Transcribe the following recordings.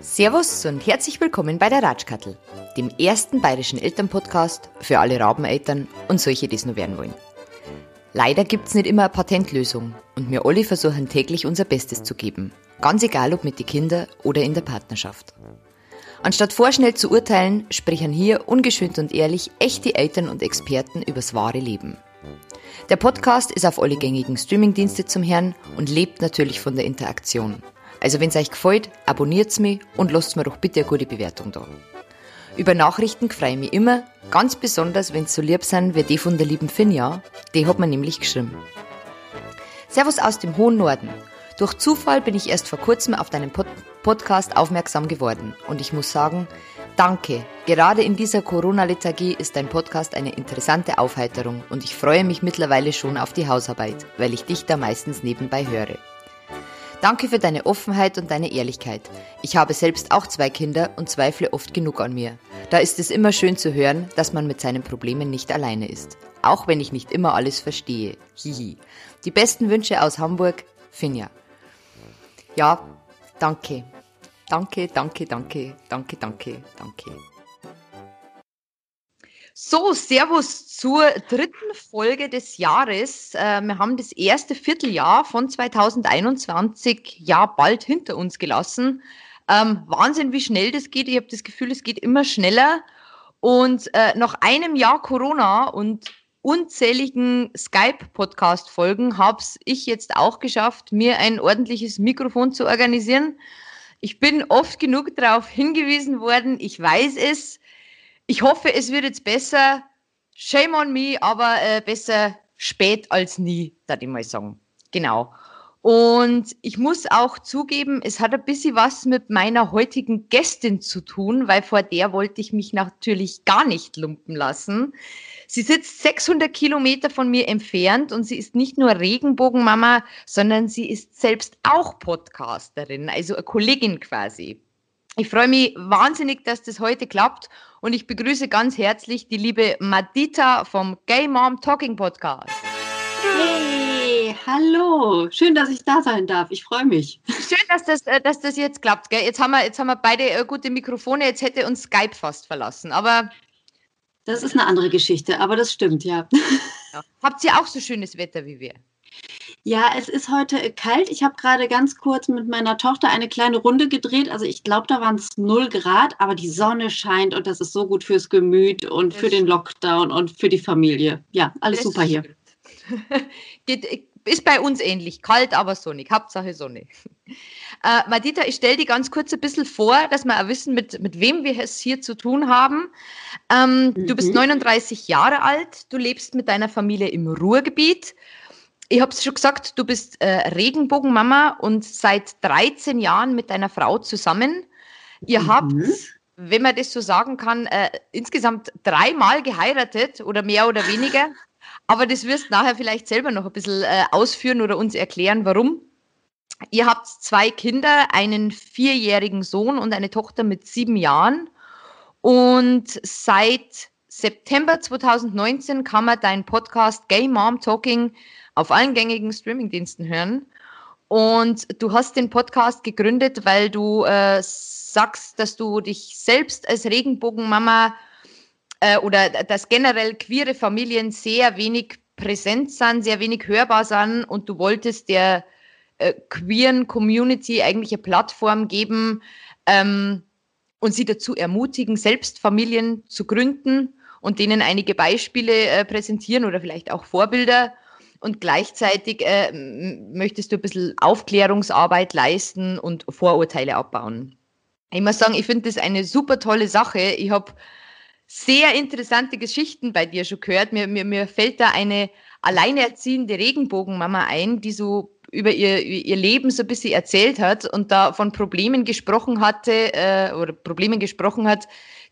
Servus und herzlich willkommen bei der Ratschkattel, dem ersten bayerischen Elternpodcast für alle Rabeneltern und solche, die es nur werden wollen. Leider gibt's nicht immer eine Patentlösung und wir alle versuchen täglich unser Bestes zu geben, ganz egal ob mit den Kindern oder in der Partnerschaft. Anstatt vorschnell zu urteilen, sprechen hier ungeschönt und ehrlich echte Eltern und Experten übers wahre Leben. Der Podcast ist auf alle gängigen Streamingdienste zum Herrn und lebt natürlich von der Interaktion. Also wenn es euch gefällt, abonniert's mich und lasst mir doch bitte eine gute Bewertung da. Über Nachrichten freue ich mich immer, ganz besonders wenn so lieb sind wie die von der lieben Finja, die hat mir nämlich geschrieben. Servus aus dem hohen Norden. Durch Zufall bin ich erst vor kurzem auf deinen Pod Podcast aufmerksam geworden und ich muss sagen, danke. Gerade in dieser Corona-Lethargie ist dein Podcast eine interessante Aufheiterung und ich freue mich mittlerweile schon auf die Hausarbeit, weil ich dich da meistens nebenbei höre. Danke für deine Offenheit und deine Ehrlichkeit. Ich habe selbst auch zwei Kinder und zweifle oft genug an mir. Da ist es immer schön zu hören, dass man mit seinen Problemen nicht alleine ist. Auch wenn ich nicht immer alles verstehe. Hihi. Die besten Wünsche aus Hamburg, Finja. Ja, danke. Danke, danke, danke, danke, danke, danke. So, Servus zur dritten Folge des Jahres. Äh, wir haben das erste Vierteljahr von 2021 ja bald hinter uns gelassen. Ähm, Wahnsinn, wie schnell das geht. Ich habe das Gefühl, es geht immer schneller. Und äh, nach einem Jahr Corona und unzähligen Skype-Podcast-Folgen habe ich jetzt auch geschafft, mir ein ordentliches Mikrofon zu organisieren. Ich bin oft genug darauf hingewiesen worden. Ich weiß es. Ich hoffe, es wird jetzt besser. Shame on me, aber äh, besser spät als nie, da ich mal sagen. Genau. Und ich muss auch zugeben, es hat ein bisschen was mit meiner heutigen Gästin zu tun, weil vor der wollte ich mich natürlich gar nicht lumpen lassen. Sie sitzt 600 Kilometer von mir entfernt und sie ist nicht nur Regenbogenmama, sondern sie ist selbst auch Podcasterin, also eine Kollegin quasi. Ich freue mich wahnsinnig, dass das heute klappt und ich begrüße ganz herzlich die liebe Madita vom Gay Mom Talking Podcast. Hey, hallo, schön, dass ich da sein darf. Ich freue mich. Schön, dass das, äh, dass das jetzt klappt. Gell? Jetzt, haben wir, jetzt haben wir beide äh, gute Mikrofone, jetzt hätte uns Skype fast verlassen, aber. Das ist eine andere Geschichte, aber das stimmt, ja. ja. Habt ihr auch so schönes Wetter wie wir? Ja, es ist heute kalt. Ich habe gerade ganz kurz mit meiner Tochter eine kleine Runde gedreht. Also ich glaube, da waren es 0 Grad, aber die Sonne scheint und das ist so gut fürs Gemüt und für den Lockdown und für die Familie. Ja, alles das super hier. Geht, ist bei uns ähnlich. Kalt, aber sonnig. Hauptsache Sonne. Äh, Madita, ich stelle dir ganz kurz ein bisschen vor, dass wir auch wissen, mit, mit wem wir es hier zu tun haben. Ähm, mhm. Du bist 39 mhm. Jahre alt, du lebst mit deiner Familie im Ruhrgebiet ich habe es schon gesagt, du bist äh, Regenbogenmama und seit 13 Jahren mit deiner Frau zusammen. Ihr mhm. habt, wenn man das so sagen kann, äh, insgesamt dreimal geheiratet oder mehr oder weniger. Aber das wirst nachher vielleicht selber noch ein bisschen äh, ausführen oder uns erklären, warum. Ihr habt zwei Kinder, einen vierjährigen Sohn und eine Tochter mit sieben Jahren. Und seit September 2019 kann man deinen Podcast Gay Mom Talking auf allen gängigen Streamingdiensten hören. Und du hast den Podcast gegründet, weil du äh, sagst, dass du dich selbst als Regenbogenmama äh, oder dass generell queere Familien sehr wenig präsent sind, sehr wenig hörbar sind und du wolltest der äh, queeren Community eigentlich eine Plattform geben ähm, und sie dazu ermutigen, selbst Familien zu gründen und denen einige Beispiele äh, präsentieren oder vielleicht auch Vorbilder und gleichzeitig äh, möchtest du ein bisschen Aufklärungsarbeit leisten und Vorurteile abbauen. Ich muss sagen, ich finde das eine super tolle Sache. Ich habe sehr interessante Geschichten bei dir schon gehört. Mir, mir, mir fällt da eine alleinerziehende Regenbogenmama ein, die so über ihr, ihr Leben so ein bisschen erzählt hat und da von Problemen gesprochen hatte äh, oder Problemen gesprochen hat,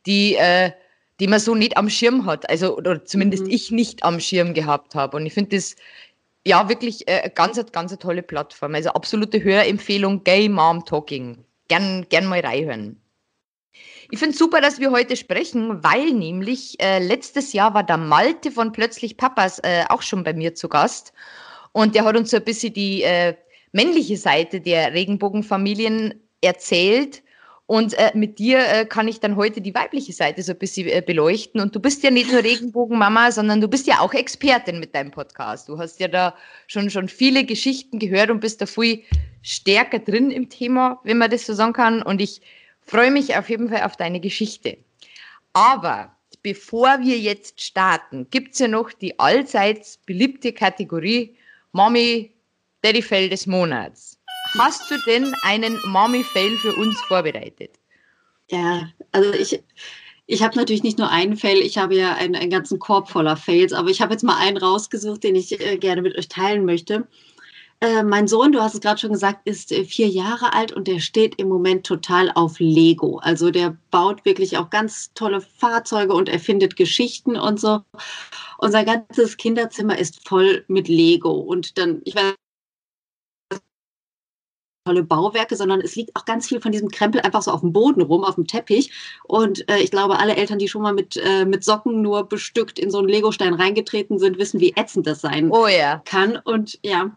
die äh, die man so nicht am Schirm hat. Also, oder zumindest mhm. ich nicht am Schirm gehabt habe. Und ich finde das ja wirklich äh, ganz, ganz eine tolle Plattform. Also absolute Hörempfehlung, Gay Mom Talking. Gern, gern mal reinhören. Ich finde es super, dass wir heute sprechen, weil nämlich äh, letztes Jahr war der Malte von Plötzlich Papas äh, auch schon bei mir zu Gast. Und der hat uns so ein bisschen die äh, männliche Seite der Regenbogenfamilien erzählt. Und äh, mit dir äh, kann ich dann heute die weibliche Seite so ein bisschen äh, beleuchten. Und du bist ja nicht nur Regenbogenmama, sondern du bist ja auch Expertin mit deinem Podcast. Du hast ja da schon, schon viele Geschichten gehört und bist da viel stärker drin im Thema, wenn man das so sagen kann. Und ich freue mich auf jeden Fall auf deine Geschichte. Aber bevor wir jetzt starten, gibt es ja noch die allseits beliebte Kategorie Mommy Daddy Fail des Monats. Hast du denn einen Mommy Fail für uns vorbereitet? Ja, also ich, ich habe natürlich nicht nur einen Fail, ich habe ja einen, einen ganzen Korb voller Fails, aber ich habe jetzt mal einen rausgesucht, den ich äh, gerne mit euch teilen möchte. Äh, mein Sohn, du hast es gerade schon gesagt, ist äh, vier Jahre alt und der steht im Moment total auf Lego. Also der baut wirklich auch ganz tolle Fahrzeuge und erfindet Geschichten und so. Unser ganzes Kinderzimmer ist voll mit Lego. Und dann, ich weiß tolle Bauwerke, sondern es liegt auch ganz viel von diesem Krempel einfach so auf dem Boden rum, auf dem Teppich. Und äh, ich glaube, alle Eltern, die schon mal mit, äh, mit Socken nur bestückt in so einen Legostein reingetreten sind, wissen, wie ätzend das sein oh, ja. kann. Und ja,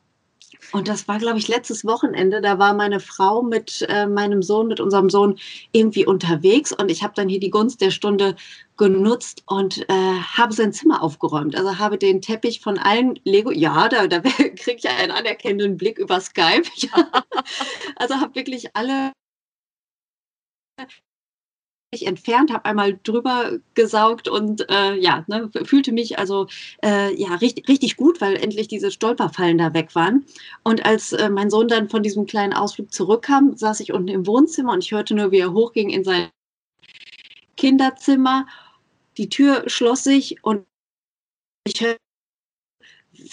und das war, glaube ich, letztes Wochenende. Da war meine Frau mit äh, meinem Sohn, mit unserem Sohn irgendwie unterwegs. Und ich habe dann hier die Gunst der Stunde genutzt und äh, habe sein Zimmer aufgeräumt. Also habe den Teppich von allen Lego, ja, da, da kriege ich einen anerkennenden Blick über Skype. Ja. Also habe wirklich alle entfernt, habe einmal drüber gesaugt und äh, ja, ne, fühlte mich also äh, ja richtig, richtig gut, weil endlich diese Stolperfallen da weg waren. Und als äh, mein Sohn dann von diesem kleinen Ausflug zurückkam, saß ich unten im Wohnzimmer und ich hörte nur, wie er hochging in sein Kinderzimmer. Die Tür schloss sich und ich hörte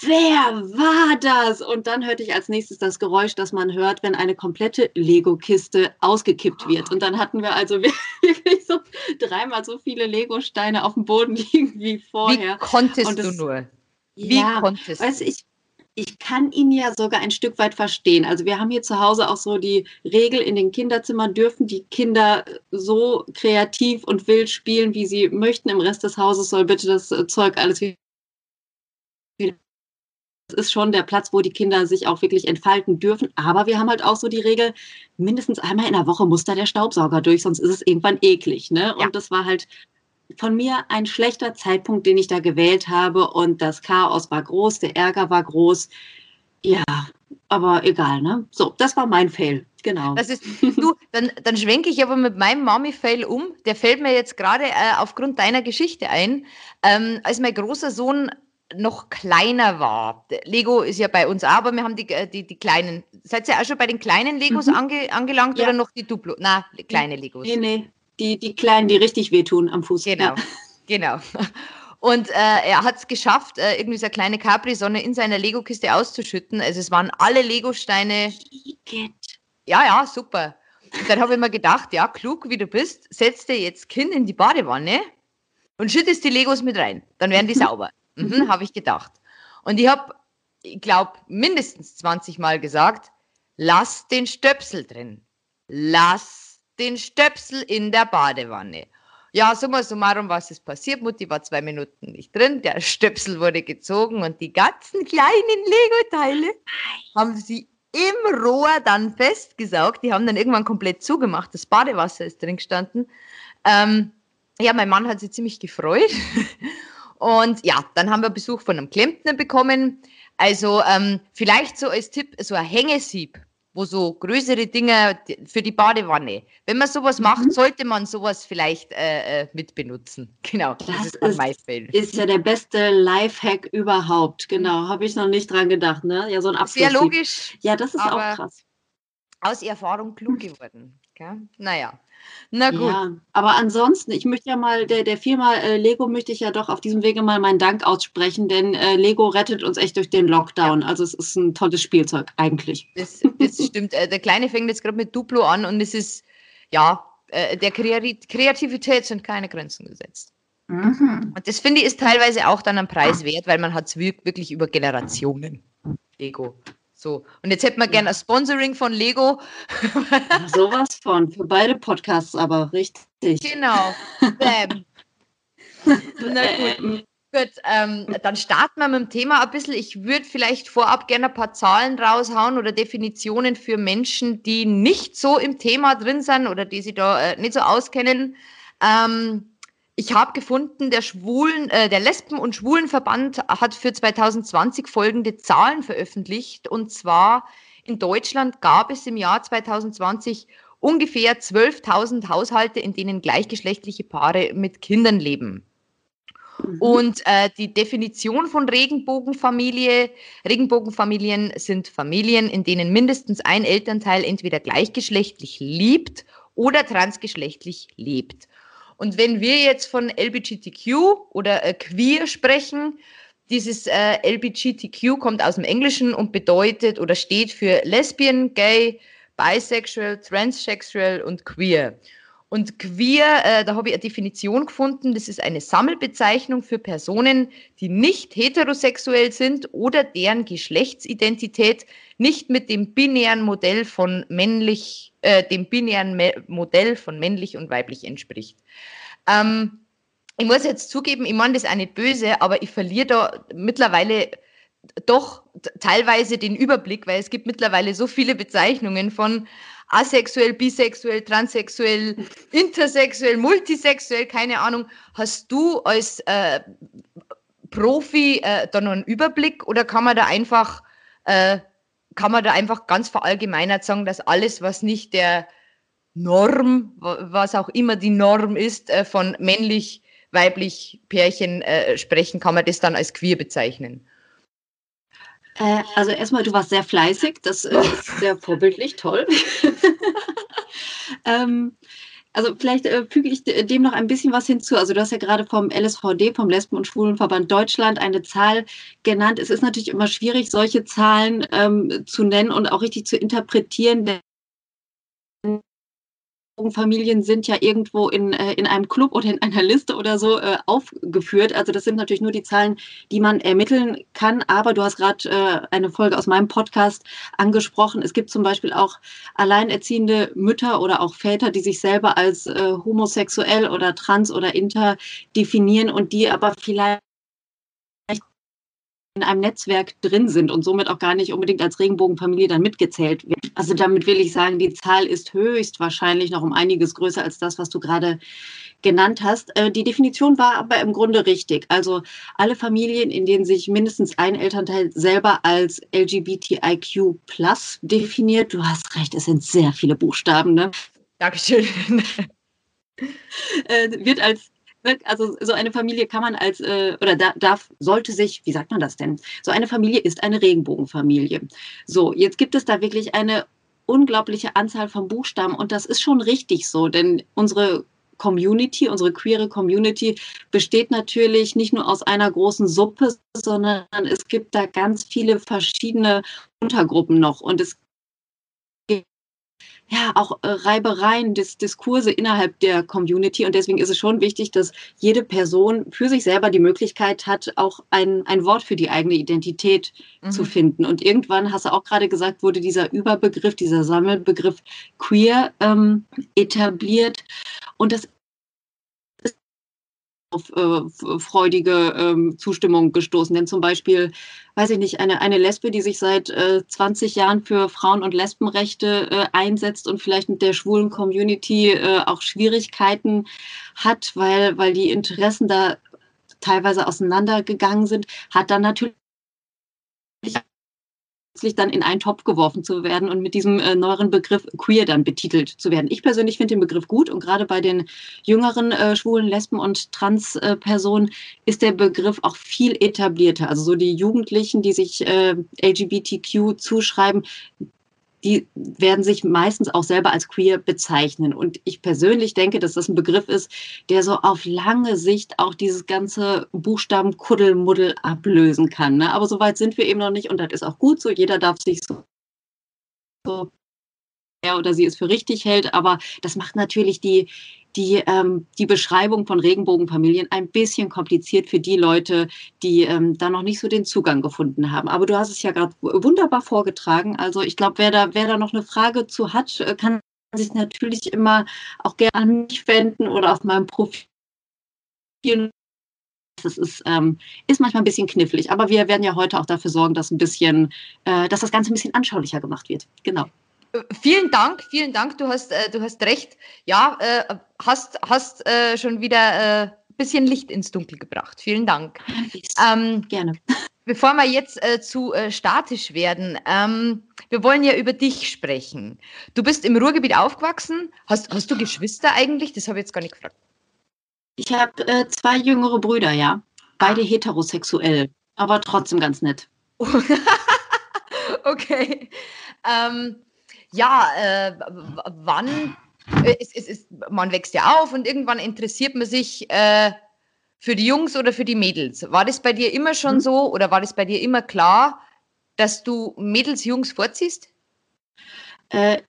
wer war das? Und dann hörte ich als nächstes das Geräusch, das man hört, wenn eine komplette Lego-Kiste ausgekippt wird. Und dann hatten wir also wirklich so dreimal so viele Lego-Steine auf dem Boden liegen wie vorher. Wie konntest das, du nur? Wie ja, konntest weißt, du? Ich, ich kann ihn ja sogar ein Stück weit verstehen. Also wir haben hier zu Hause auch so die Regel, in den Kinderzimmern dürfen die Kinder so kreativ und wild spielen, wie sie möchten. Im Rest des Hauses soll bitte das Zeug alles wieder ist schon der Platz, wo die Kinder sich auch wirklich entfalten dürfen. Aber wir haben halt auch so die Regel, mindestens einmal in der Woche muss da der Staubsauger durch, sonst ist es irgendwann eklig. Ne? Und ja. das war halt von mir ein schlechter Zeitpunkt, den ich da gewählt habe. Und das Chaos war groß, der Ärger war groß. Ja, aber egal, ne? So, das war mein Fail. Genau. Das ist, du, dann, dann schwenke ich aber mit meinem Mami-Fail um. Der fällt mir jetzt gerade äh, aufgrund deiner Geschichte ein. Ähm, als mein großer Sohn noch kleiner war. Lego ist ja bei uns auch, aber wir haben die, äh, die, die kleinen. Seid ihr auch schon bei den kleinen Legos mhm. ange, angelangt ja. oder noch die Duplo? Na, kleine Legos. Nee, nee. Die, die kleinen, die richtig wehtun am Fuß. Genau, ja. genau. Und äh, er hat es geschafft, äh, irgendwie so eine kleine Capri-Sonne in seiner Lego-Kiste auszuschütten. Also es waren alle Lego-Steine. Ja, ja, super. Und dann habe ich mir gedacht, ja, klug wie du bist, setz dir jetzt Kind in die Badewanne und schüttest die Legos mit rein. Dann werden die sauber. Mhm, mhm. habe ich gedacht. Und ich habe, ich glaube, mindestens 20 Mal gesagt, lass den Stöpsel drin. Lass den Stöpsel in der Badewanne. Ja, summa summarum, was ist passiert? Mutti war zwei Minuten nicht drin, der Stöpsel wurde gezogen und die ganzen kleinen Lego-Teile haben sie im Rohr dann festgesaugt. Die haben dann irgendwann komplett zugemacht. Das Badewasser ist drin gestanden. Ähm, ja, mein Mann hat sich ziemlich gefreut. Und ja, dann haben wir Besuch von einem Klempner bekommen. Also ähm, vielleicht so als Tipp, so ein Hängesieb, wo so größere Dinge für die Badewanne. Wenn man sowas mhm. macht, sollte man sowas vielleicht äh, äh mit benutzen. Genau, das, das ist, ist, ist, ja der beste Lifehack überhaupt. Genau, habe ich noch nicht dran gedacht. Ne? Ja, so ein Sehr logisch. Ja, das ist auch krass. Aus Erfahrung klug geworden. Okay? Naja. Na gut. Ja, aber ansonsten, ich möchte ja mal, der, der Firma äh, Lego möchte ich ja doch auf diesem Wege mal meinen Dank aussprechen, denn äh, Lego rettet uns echt durch den Lockdown. Ja. Also es ist ein tolles Spielzeug, eigentlich. Das, das stimmt. Äh, der Kleine fängt jetzt gerade mit Duplo an und es ist, ja, äh, der Kreativität sind keine Grenzen gesetzt. Mhm. Und das finde ich ist teilweise auch dann ein Preis wert, weil man hat es wirklich über Generationen. Lego. So, und jetzt hätten wir gerne ein Sponsoring von Lego. Sowas von, für beide Podcasts aber richtig. Genau. Bam. Na gut. Gut, ähm, dann starten wir mit dem Thema ein bisschen. Ich würde vielleicht vorab gerne ein paar Zahlen raushauen oder Definitionen für Menschen, die nicht so im Thema drin sind oder die sich da äh, nicht so auskennen. Ähm, ich habe gefunden, der Schwulen, äh, der Lesben- und Schwulenverband hat für 2020 folgende Zahlen veröffentlicht. Und zwar in Deutschland gab es im Jahr 2020 ungefähr 12.000 Haushalte, in denen gleichgeschlechtliche Paare mit Kindern leben. Mhm. Und äh, die Definition von Regenbogenfamilie, Regenbogenfamilien sind Familien, in denen mindestens ein Elternteil entweder gleichgeschlechtlich liebt oder transgeschlechtlich lebt. Und wenn wir jetzt von LBGTQ oder äh, queer sprechen, dieses äh, LBGTQ kommt aus dem Englischen und bedeutet oder steht für Lesbian, Gay, Bisexual, Transsexual und Queer. Und queer, äh, da habe ich eine Definition gefunden, das ist eine Sammelbezeichnung für Personen, die nicht heterosexuell sind oder deren Geschlechtsidentität nicht mit dem binären Modell von männlich, äh, dem binären Modell von männlich und weiblich entspricht. Ähm, ich muss jetzt zugeben, ich meine das auch nicht böse, aber ich verliere da mittlerweile doch teilweise den Überblick, weil es gibt mittlerweile so viele Bezeichnungen von asexuell, bisexuell, transsexuell, intersexuell, multisexuell, keine Ahnung. Hast du als äh, Profi äh, da noch einen Überblick oder kann man da einfach, äh, kann man da einfach ganz verallgemeinert sagen, dass alles, was nicht der Norm, was auch immer die Norm ist, äh, von männlich, weiblich Pärchen äh, sprechen, kann man das dann als queer bezeichnen? Äh, also erstmal, du warst sehr fleißig, das äh, ist sehr vorbildlich, toll. ähm, also vielleicht äh, füge ich dem noch ein bisschen was hinzu. Also du hast ja gerade vom LSVD, vom Lesben- und Schwulenverband Deutschland, eine Zahl genannt. Es ist natürlich immer schwierig, solche Zahlen ähm, zu nennen und auch richtig zu interpretieren, Familien sind ja irgendwo in, äh, in einem Club oder in einer Liste oder so äh, aufgeführt. Also das sind natürlich nur die Zahlen, die man ermitteln kann. Aber du hast gerade äh, eine Folge aus meinem Podcast angesprochen. Es gibt zum Beispiel auch alleinerziehende Mütter oder auch Väter, die sich selber als äh, homosexuell oder trans oder inter definieren und die aber vielleicht in einem Netzwerk drin sind und somit auch gar nicht unbedingt als Regenbogenfamilie dann mitgezählt werden. Also damit will ich sagen, die Zahl ist höchstwahrscheinlich noch um einiges größer als das, was du gerade genannt hast. Äh, die Definition war aber im Grunde richtig. Also alle Familien, in denen sich mindestens ein Elternteil selber als LGBTIQ plus definiert, du hast recht, es sind sehr viele Buchstaben, ne? Dankeschön. Äh, wird als also so eine Familie kann man als, äh, oder da, darf, sollte sich, wie sagt man das denn? So eine Familie ist eine Regenbogenfamilie. So, jetzt gibt es da wirklich eine unglaubliche Anzahl von Buchstaben und das ist schon richtig so, denn unsere Community, unsere queere Community besteht natürlich nicht nur aus einer großen Suppe, sondern es gibt da ganz viele verschiedene Untergruppen noch und es ja auch äh, Reibereien, Dis Diskurse innerhalb der Community. Und deswegen ist es schon wichtig, dass jede Person für sich selber die Möglichkeit hat, auch ein, ein Wort für die eigene Identität mhm. zu finden. Und irgendwann, hast du auch gerade gesagt, wurde dieser Überbegriff, dieser Sammelbegriff queer ähm, etabliert. Und das auf äh, freudige ähm, Zustimmung gestoßen. Denn zum Beispiel, weiß ich nicht, eine, eine Lesbe, die sich seit äh, 20 Jahren für Frauen- und Lesbenrechte äh, einsetzt und vielleicht mit der schwulen Community äh, auch Schwierigkeiten hat, weil, weil die Interessen da teilweise auseinandergegangen sind, hat dann natürlich plötzlich dann in einen Topf geworfen zu werden und mit diesem äh, neueren Begriff queer dann betitelt zu werden. Ich persönlich finde den Begriff gut und gerade bei den jüngeren äh, schwulen, lesben und trans-Personen äh, ist der Begriff auch viel etablierter. Also so die Jugendlichen, die sich äh, LGBTQ zuschreiben, die werden sich meistens auch selber als queer bezeichnen. Und ich persönlich denke, dass das ein Begriff ist, der so auf lange Sicht auch dieses ganze Buchstabenkuddelmuddel ablösen kann. Ne? Aber so weit sind wir eben noch nicht und das ist auch gut so. Jeder darf sich so, so er oder sie es für richtig hält, aber das macht natürlich die, die, ähm, die Beschreibung von Regenbogenfamilien ein bisschen kompliziert für die Leute, die ähm, da noch nicht so den Zugang gefunden haben. Aber du hast es ja gerade wunderbar vorgetragen. Also ich glaube, wer da, wer da noch eine Frage zu hat, äh, kann sich natürlich immer auch gerne an mich wenden oder auf meinem Profil. Das ist, ähm, ist manchmal ein bisschen knifflig, aber wir werden ja heute auch dafür sorgen, dass ein bisschen, äh, dass das Ganze ein bisschen anschaulicher gemacht wird. Genau. Vielen Dank, vielen Dank. Du hast, äh, du hast recht. Ja, äh, hast, hast äh, schon wieder ein äh, bisschen Licht ins Dunkel gebracht. Vielen Dank. Ähm, Gerne. Bevor wir jetzt äh, zu äh, statisch werden, ähm, wir wollen ja über dich sprechen. Du bist im Ruhrgebiet aufgewachsen. Hast, hast du Geschwister eigentlich? Das habe ich jetzt gar nicht gefragt. Ich habe zwei jüngere Brüder, ja. Beide ah. heterosexuell, aber trotzdem ganz nett. okay. Ähm, ja, äh, wann, äh, es, es, es, man wächst ja auf und irgendwann interessiert man sich äh, für die Jungs oder für die Mädels. War das bei dir immer schon mhm. so oder war das bei dir immer klar, dass du Mädels, Jungs vorziehst? Äh,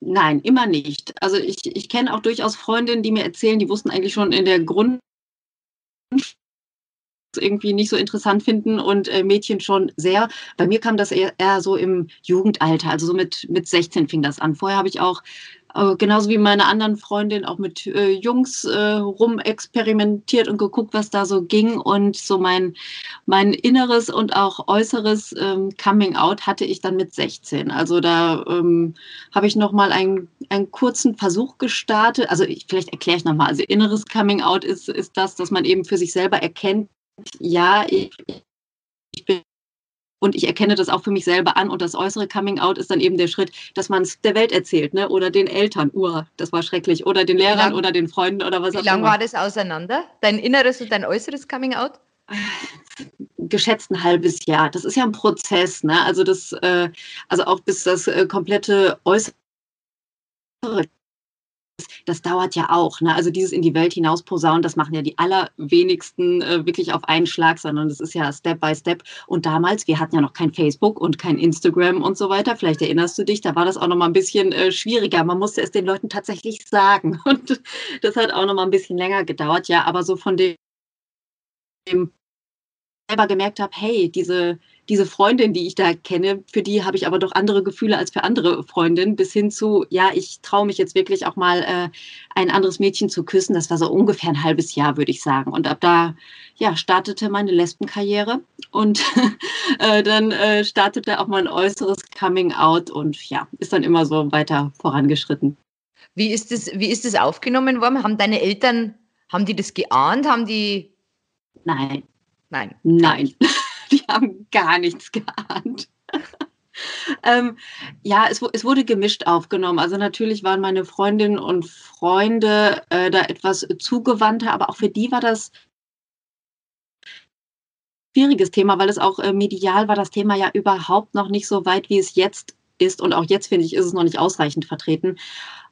nein, immer nicht. Also ich, ich kenne auch durchaus Freundinnen, die mir erzählen, die wussten eigentlich schon in der Grund irgendwie nicht so interessant finden und äh, Mädchen schon sehr. Bei mir kam das eher, eher, so im Jugendalter, also so mit, mit 16 fing das an. Vorher habe ich auch äh, genauso wie meine anderen Freundinnen auch mit äh, Jungs äh, rumexperimentiert und geguckt, was da so ging. Und so mein, mein inneres und auch äußeres ähm, Coming Out hatte ich dann mit 16. Also da ähm, habe ich nochmal einen, einen kurzen Versuch gestartet. Also ich, vielleicht erkläre ich nochmal. Also inneres Coming Out ist, ist das, dass man eben für sich selber erkennt, ja, ich, ich bin und ich erkenne das auch für mich selber an. Und das äußere Coming Out ist dann eben der Schritt, dass man es der Welt erzählt, ne? Oder den Eltern, uh, das war schrecklich, oder den Lehrern lang, oder den Freunden oder was auch immer. Wie lange war das auseinander? Dein inneres und dein äußeres Coming Out? Geschätzt ein halbes Jahr. Das ist ja ein Prozess, ne? Also das, äh, also auch bis das äh, komplette äußere das dauert ja auch. Ne? Also dieses in die Welt hinaus posaunen, das machen ja die allerwenigsten äh, wirklich auf einen Schlag, sondern das ist ja Step by Step. Und damals, wir hatten ja noch kein Facebook und kein Instagram und so weiter. Vielleicht erinnerst du dich, da war das auch noch mal ein bisschen äh, schwieriger. Man musste es den Leuten tatsächlich sagen. Und das hat auch noch mal ein bisschen länger gedauert. Ja, aber so von dem selber gemerkt habe, hey, diese, diese Freundin, die ich da kenne, für die habe ich aber doch andere Gefühle als für andere Freundinnen, bis hin zu, ja, ich traue mich jetzt wirklich auch mal äh, ein anderes Mädchen zu küssen. Das war so ungefähr ein halbes Jahr, würde ich sagen. Und ab da, ja, startete meine Lesbenkarriere und äh, dann äh, startete auch mein äußeres Coming Out und ja, ist dann immer so weiter vorangeschritten. Wie ist das, wie ist das aufgenommen worden? Haben deine Eltern, haben die das geahnt? Haben die Nein. Nein. Nein. Die haben gar nichts geahnt. ähm, ja, es, es, wurde gemischt aufgenommen. Also natürlich waren meine Freundinnen und Freunde äh, da etwas zugewandter, aber auch für die war das schwieriges Thema, weil es auch äh, medial war das Thema ja überhaupt noch nicht so weit, wie es jetzt ist. Und auch jetzt, finde ich, ist es noch nicht ausreichend vertreten.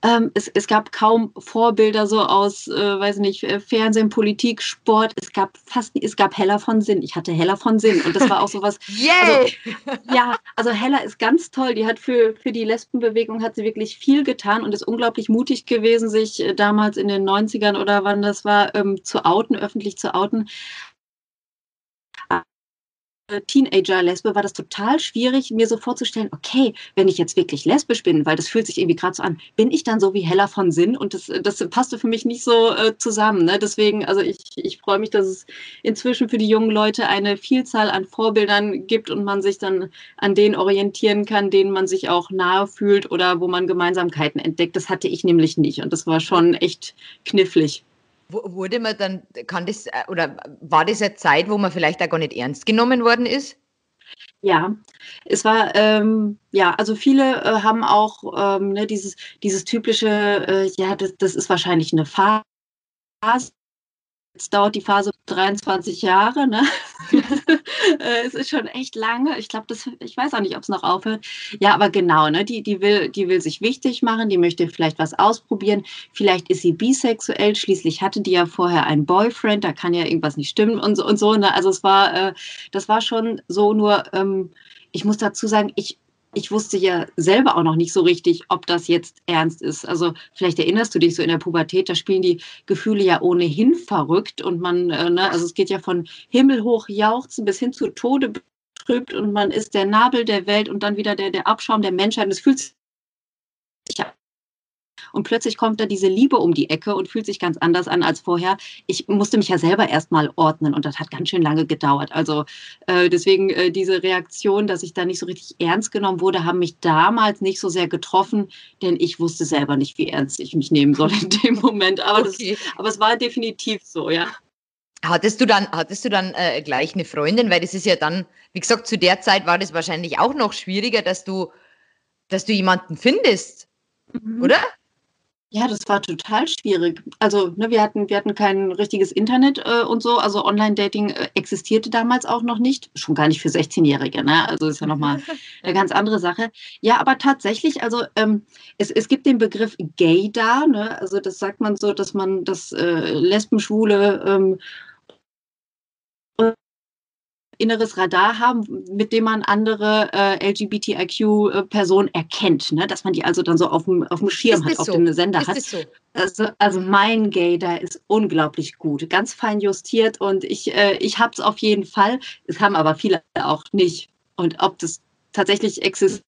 Ähm, es, es, gab kaum Vorbilder so aus, äh, weiß nicht, äh, Fernsehen, Politik, Sport. Es gab fast, es gab Hella von Sinn. Ich hatte Hella von Sinn und das war auch sowas. Yay! Also, ja, also Hella ist ganz toll. Die hat für, für die Lesbenbewegung hat sie wirklich viel getan und ist unglaublich mutig gewesen, sich äh, damals in den 90ern oder wann das war, ähm, zu outen, öffentlich zu outen. Teenager-Lesbe war das total schwierig, mir so vorzustellen, okay, wenn ich jetzt wirklich lesbisch bin, weil das fühlt sich irgendwie gerade so an, bin ich dann so wie Hella von Sinn? Und das, das passte für mich nicht so äh, zusammen. Ne? Deswegen, also ich, ich freue mich, dass es inzwischen für die jungen Leute eine Vielzahl an Vorbildern gibt und man sich dann an denen orientieren kann, denen man sich auch nahe fühlt oder wo man Gemeinsamkeiten entdeckt. Das hatte ich nämlich nicht und das war schon echt knifflig wurde man dann, kann das, äh, oder war das eine Zeit, wo man vielleicht auch gar nicht ernst genommen worden ist? Ja, es war, ähm, ja, also viele äh, haben auch ähm, ne, dieses, dieses typische, äh, ja, das, das ist wahrscheinlich eine Phase, Jetzt dauert die Phase 23 Jahre. Ne? Äh, es ist schon echt lange. Ich glaube, ich weiß auch nicht, ob es noch aufhört. Ja, aber genau, ne? die, die, will, die will sich wichtig machen, die möchte vielleicht was ausprobieren. Vielleicht ist sie bisexuell. Schließlich hatte die ja vorher einen Boyfriend, da kann ja irgendwas nicht stimmen und so. Und so ne? Also es war, äh, das war schon so nur, ähm, ich muss dazu sagen, ich ich wusste ja selber auch noch nicht so richtig, ob das jetzt ernst ist. Also vielleicht erinnerst du dich so in der Pubertät, da spielen die Gefühle ja ohnehin verrückt und man, äh, ne, also es geht ja von himmelhoch jauchzen bis hin zu Tode betrübt und man ist der Nabel der Welt und dann wieder der, der Abschaum der Menschheit. Und es fühlt sich und plötzlich kommt da diese Liebe um die Ecke und fühlt sich ganz anders an als vorher. Ich musste mich ja selber erstmal ordnen und das hat ganz schön lange gedauert. Also äh, deswegen äh, diese Reaktion, dass ich da nicht so richtig ernst genommen wurde, haben mich damals nicht so sehr getroffen, denn ich wusste selber nicht, wie ernst ich mich nehmen soll in dem Moment. Aber, okay. das, aber es war definitiv so, ja. Hattest du dann, hattest du dann äh, gleich eine Freundin? Weil das ist ja dann, wie gesagt, zu der Zeit war das wahrscheinlich auch noch schwieriger, dass du, dass du jemanden findest, mhm. oder? Ja, das war total schwierig. Also, ne, wir hatten, wir hatten kein richtiges Internet äh, und so. Also Online-Dating äh, existierte damals auch noch nicht. Schon gar nicht für 16-Jährige, ne? Also ist ja nochmal eine ganz andere Sache. Ja, aber tatsächlich, also ähm, es, es gibt den Begriff Gay da, ne? Also das sagt man so, dass man das äh, Lesben, Schwule ähm, inneres Radar haben, mit dem man andere äh, LGBTIQ-Personen erkennt, ne? dass man die also dann so auf dem, auf dem Schirm hat, auf dem Sender ist hat. So? Also, also mein da ist unglaublich gut, ganz fein justiert und ich, äh, ich habe es auf jeden Fall. Es haben aber viele auch nicht. Und ob das tatsächlich existiert,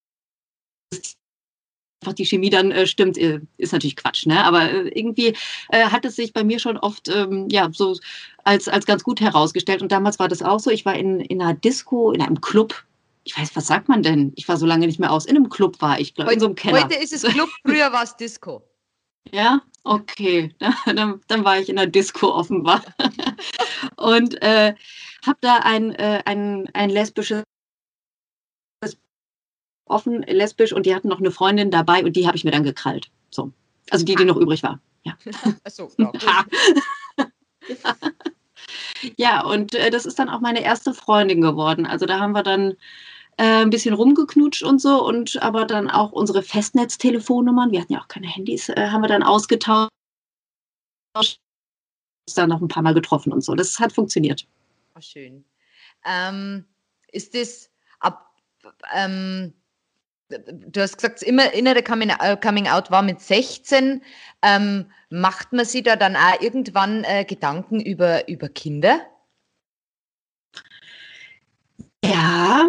einfach die Chemie dann äh, stimmt, äh, ist natürlich Quatsch, ne? Aber äh, irgendwie äh, hat es sich bei mir schon oft ähm, ja so als, als ganz gut herausgestellt. Und damals war das auch so. Ich war in, in einer Disco, in einem Club. Ich weiß, was sagt man denn? Ich war so lange nicht mehr aus. In einem Club war ich, glaube ich, in so einem Keller. Heute ist es Club, früher war es Disco. Ja, okay. Dann, dann, war ich in der Disco offenbar. Und äh, habe da ein, äh, ein, ein lesbisches offen lesbisch und die hatten noch eine Freundin dabei und die habe ich mir dann gekrallt. So. Also die, die ah. noch übrig war. Ja. Achso, ja. ja. ja, und äh, das ist dann auch meine erste Freundin geworden. Also da haben wir dann äh, ein bisschen rumgeknutscht und so und aber dann auch unsere Festnetztelefonnummern, wir hatten ja auch keine Handys, äh, haben wir dann ausgetauscht. Dann noch ein paar Mal getroffen und so. Das hat funktioniert. Oh, schön. Ähm, ist das ab ähm, du hast gesagt, immer innere Coming, äh, Coming Out war mit 16. Ähm, macht man sich da dann auch irgendwann äh, Gedanken über, über Kinder? Ja,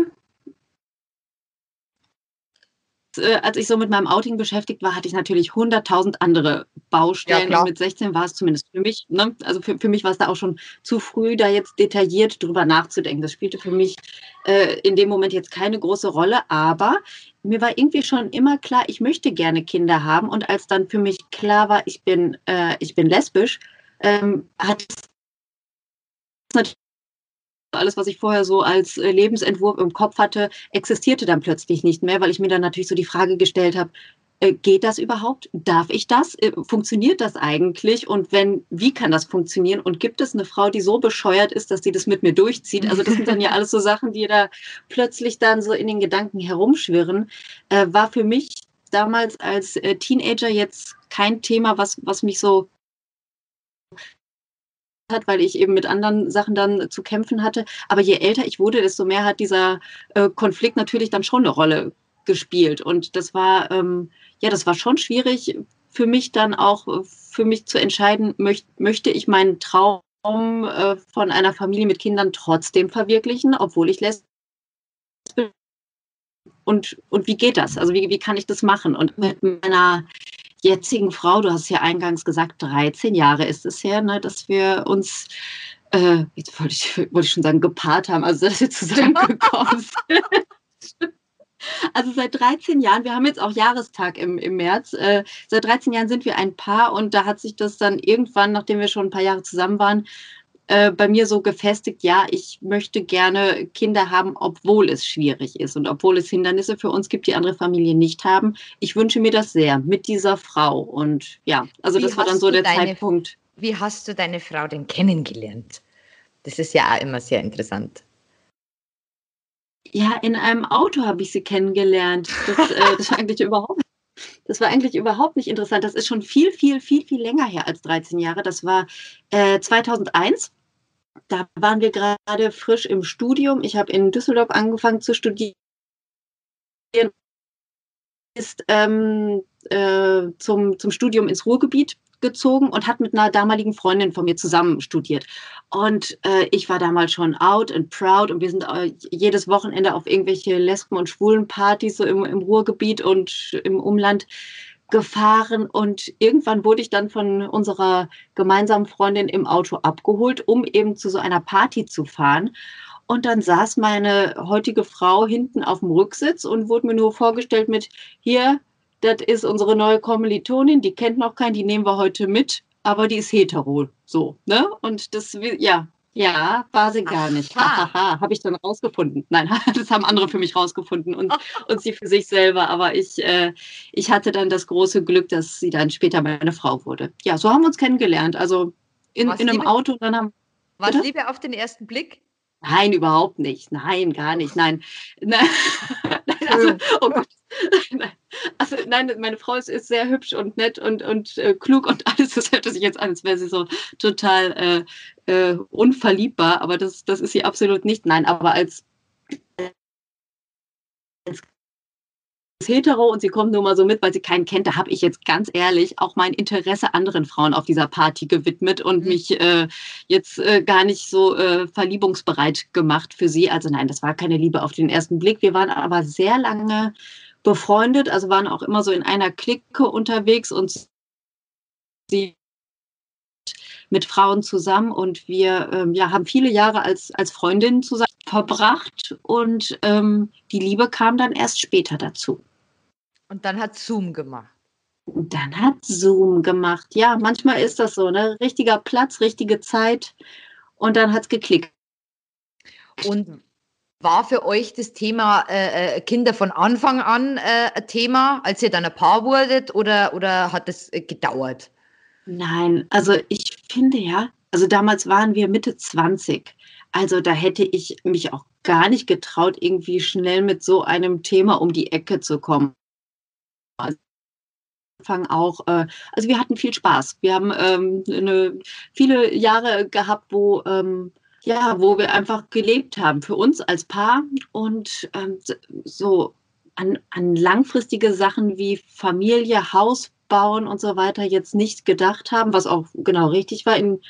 äh, als ich so mit meinem Outing beschäftigt war, hatte ich natürlich 100.000 andere Baustellen. Ja, und mit 16 war es zumindest für mich, ne? also für, für mich war es da auch schon zu früh, da jetzt detailliert drüber nachzudenken. Das spielte für mich äh, in dem Moment jetzt keine große Rolle, aber mir war irgendwie schon immer klar, ich möchte gerne Kinder haben. Und als dann für mich klar war, ich bin, äh, ich bin lesbisch, ähm, hat es natürlich alles, was ich vorher so als äh, Lebensentwurf im Kopf hatte, existierte dann plötzlich nicht mehr, weil ich mir dann natürlich so die Frage gestellt habe, äh, geht das überhaupt? Darf ich das? Äh, funktioniert das eigentlich? Und wenn, wie kann das funktionieren? Und gibt es eine Frau, die so bescheuert ist, dass sie das mit mir durchzieht? Also das sind dann ja alles so Sachen, die da plötzlich dann so in den Gedanken herumschwirren. Äh, war für mich damals als Teenager jetzt kein Thema, was, was mich so hat, weil ich eben mit anderen Sachen dann zu kämpfen hatte. Aber je älter ich wurde, desto mehr hat dieser äh, Konflikt natürlich dann schon eine Rolle gespielt. Und das war, ähm, ja, das war schon schwierig für mich dann auch, äh, für mich zu entscheiden, möcht, möchte ich meinen Traum äh, von einer Familie mit Kindern trotzdem verwirklichen, obwohl ich lässt und, und wie geht das? Also wie, wie kann ich das machen? Und mit meiner jetzigen Frau, du hast ja eingangs gesagt, 13 Jahre ist es her, ne, dass wir uns, äh, jetzt wollte ich, wollte ich schon sagen, gepaart haben, also dass wir zusammengekommen sind. Also seit 13 Jahren, wir haben jetzt auch Jahrestag im, im März, äh, seit 13 Jahren sind wir ein Paar und da hat sich das dann irgendwann, nachdem wir schon ein paar Jahre zusammen waren, äh, bei mir so gefestigt, ja, ich möchte gerne Kinder haben, obwohl es schwierig ist und obwohl es Hindernisse für uns gibt, die andere Familien nicht haben. Ich wünsche mir das sehr mit dieser Frau. Und ja, also wie das war dann so der deine, Zeitpunkt. Wie hast du deine Frau denn kennengelernt? Das ist ja auch immer sehr interessant. Ja, in einem Auto habe ich sie kennengelernt. Das, äh, das war eigentlich überhaupt das war eigentlich überhaupt nicht interessant. Das ist schon viel, viel, viel, viel länger her als 13 Jahre. Das war äh, 2001. Da waren wir gerade frisch im Studium. Ich habe in Düsseldorf angefangen zu studieren ist ähm, äh, zum, zum Studium ins Ruhrgebiet gezogen und hat mit einer damaligen Freundin von mir zusammen studiert. Und äh, ich war damals schon out and proud und wir sind äh, jedes Wochenende auf irgendwelche Lesben- und Schwulenpartys so im, im Ruhrgebiet und im Umland gefahren und irgendwann wurde ich dann von unserer gemeinsamen Freundin im Auto abgeholt, um eben zu so einer Party zu fahren. Und dann saß meine heutige Frau hinten auf dem Rücksitz und wurde mir nur vorgestellt mit, hier, das ist unsere neue Kommilitonin, die kennt noch keinen, die nehmen wir heute mit, aber die ist hetero. So, ne? Und das, ja, ja, war sie gar nicht. Hahaha, habe ich dann rausgefunden. Nein, das haben andere für mich rausgefunden und, und sie für sich selber. Aber ich, äh, ich hatte dann das große Glück, dass sie dann später meine Frau wurde. Ja, so haben wir uns kennengelernt. Also in, in einem Auto. Dann haben, war es Liebe auf den ersten Blick? Nein, überhaupt nicht. Nein, gar nicht. Nein. nein. Also, oh Gott. Also nein, meine Frau ist, ist sehr hübsch und nett und, und äh, klug und alles. Das hört sich jetzt an, als wäre sie so total äh, äh, unverliebbar, aber das, das ist sie absolut nicht. Nein, aber als, als hetero und sie kommt nur mal so mit, weil sie keinen kennt, da habe ich jetzt ganz ehrlich auch mein Interesse anderen Frauen auf dieser Party gewidmet und mhm. mich äh, jetzt äh, gar nicht so äh, verliebungsbereit gemacht für sie. Also nein, das war keine Liebe auf den ersten Blick. Wir waren aber sehr lange befreundet, also waren auch immer so in einer Clique unterwegs und sie mit Frauen zusammen und wir ähm, ja, haben viele Jahre als, als Freundinnen zusammen verbracht und ähm, die Liebe kam dann erst später dazu. Und dann hat Zoom gemacht. Und dann hat Zoom gemacht. Ja, manchmal ist das so, ne? Richtiger Platz, richtige Zeit und dann hat es geklickt. Und war für euch das Thema äh, äh, Kinder von Anfang an äh, ein Thema, als ihr dann ein Paar wurdet, oder, oder hat es äh, gedauert? Nein, also ich finde ja, also damals waren wir Mitte 20. Also da hätte ich mich auch gar nicht getraut, irgendwie schnell mit so einem Thema um die Ecke zu kommen. Also auch, äh, also wir hatten viel Spaß. Wir haben ähm, eine, viele Jahre gehabt, wo ähm, ja, wo wir einfach gelebt haben für uns als Paar und ähm, so an, an langfristige Sachen wie Familie, Haus bauen und so weiter jetzt nicht gedacht haben, was auch genau richtig war in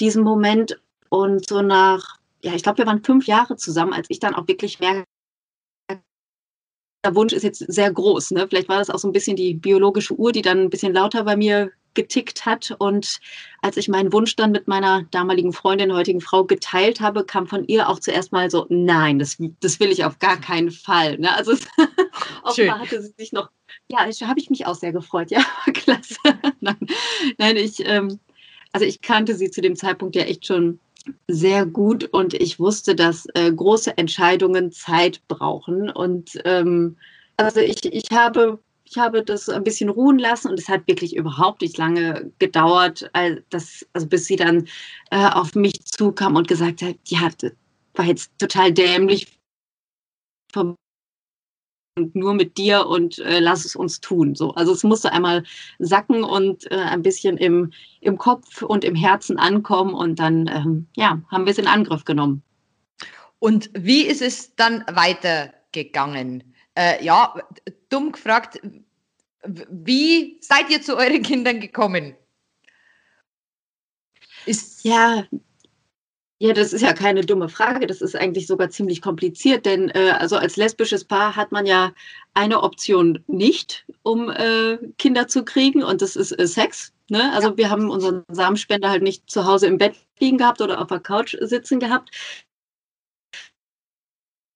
diesem Moment. Und so nach, ja, ich glaube, wir waren fünf Jahre zusammen, als ich dann auch wirklich merke, der Wunsch ist jetzt sehr groß. Ne? Vielleicht war das auch so ein bisschen die biologische Uhr, die dann ein bisschen lauter bei mir getickt hat. Und als ich meinen Wunsch dann mit meiner damaligen Freundin, heutigen Frau geteilt habe, kam von ihr auch zuerst mal so, nein, das, das will ich auf gar keinen Fall. Ne? Also offenbar hatte sie sich noch, ja, habe ich mich auch sehr gefreut. Ja, klasse. nein, nein, ich, ähm, also ich kannte sie zu dem Zeitpunkt ja echt schon sehr gut und ich wusste, dass äh, große Entscheidungen Zeit brauchen. Und ähm, also ich, ich habe ich habe das ein bisschen ruhen lassen und es hat wirklich überhaupt nicht lange gedauert, dass, also bis sie dann äh, auf mich zukam und gesagt hat, ja, das war jetzt total dämlich und nur mit dir und äh, lass es uns tun. So, also es musste einmal sacken und äh, ein bisschen im, im Kopf und im Herzen ankommen und dann ähm, ja, haben wir es in Angriff genommen. Und wie ist es dann weitergegangen? Äh, ja, dumm gefragt, wie seid ihr zu euren Kindern gekommen? Ist ja, ja, das ist ja keine dumme Frage. Das ist eigentlich sogar ziemlich kompliziert, denn äh, also als lesbisches Paar hat man ja eine Option nicht, um äh, Kinder zu kriegen, und das ist äh, Sex. Ne? Also ja. wir haben unseren Samenspender halt nicht zu Hause im Bett liegen gehabt oder auf der Couch sitzen gehabt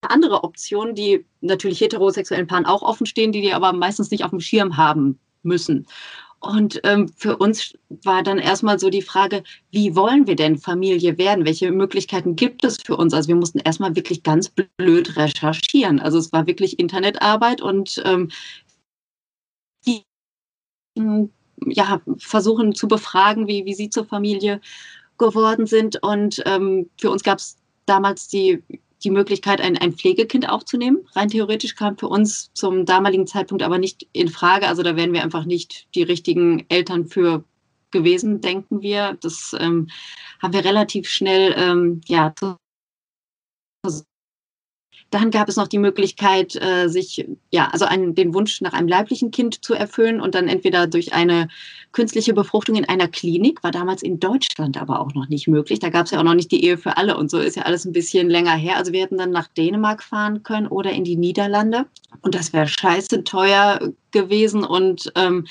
andere Optionen, die natürlich heterosexuellen Paaren auch offen stehen, die die aber meistens nicht auf dem Schirm haben müssen. Und ähm, für uns war dann erstmal so die Frage, wie wollen wir denn Familie werden? Welche Möglichkeiten gibt es für uns? Also wir mussten erstmal wirklich ganz blöd recherchieren. Also es war wirklich Internetarbeit und ähm, die, ja, versuchen zu befragen, wie, wie sie zur Familie geworden sind. Und ähm, für uns gab es damals die die Möglichkeit, ein, ein Pflegekind aufzunehmen. Rein theoretisch kam für uns zum damaligen Zeitpunkt aber nicht in Frage. Also da wären wir einfach nicht die richtigen Eltern für gewesen, denken wir. Das ähm, haben wir relativ schnell, ähm, ja, Dann gab es noch die Möglichkeit, äh, sich, ja, also einen, den Wunsch nach einem leiblichen Kind zu erfüllen und dann entweder durch eine künstliche Befruchtung in einer Klinik, war damals in Deutschland aber auch noch nicht möglich. Da gab es ja auch noch nicht die Ehe für alle und so ist ja alles ein bisschen länger her. Also wir hätten dann nach Dänemark fahren können oder in die Niederlande und das wäre scheiße teuer gewesen und ähm,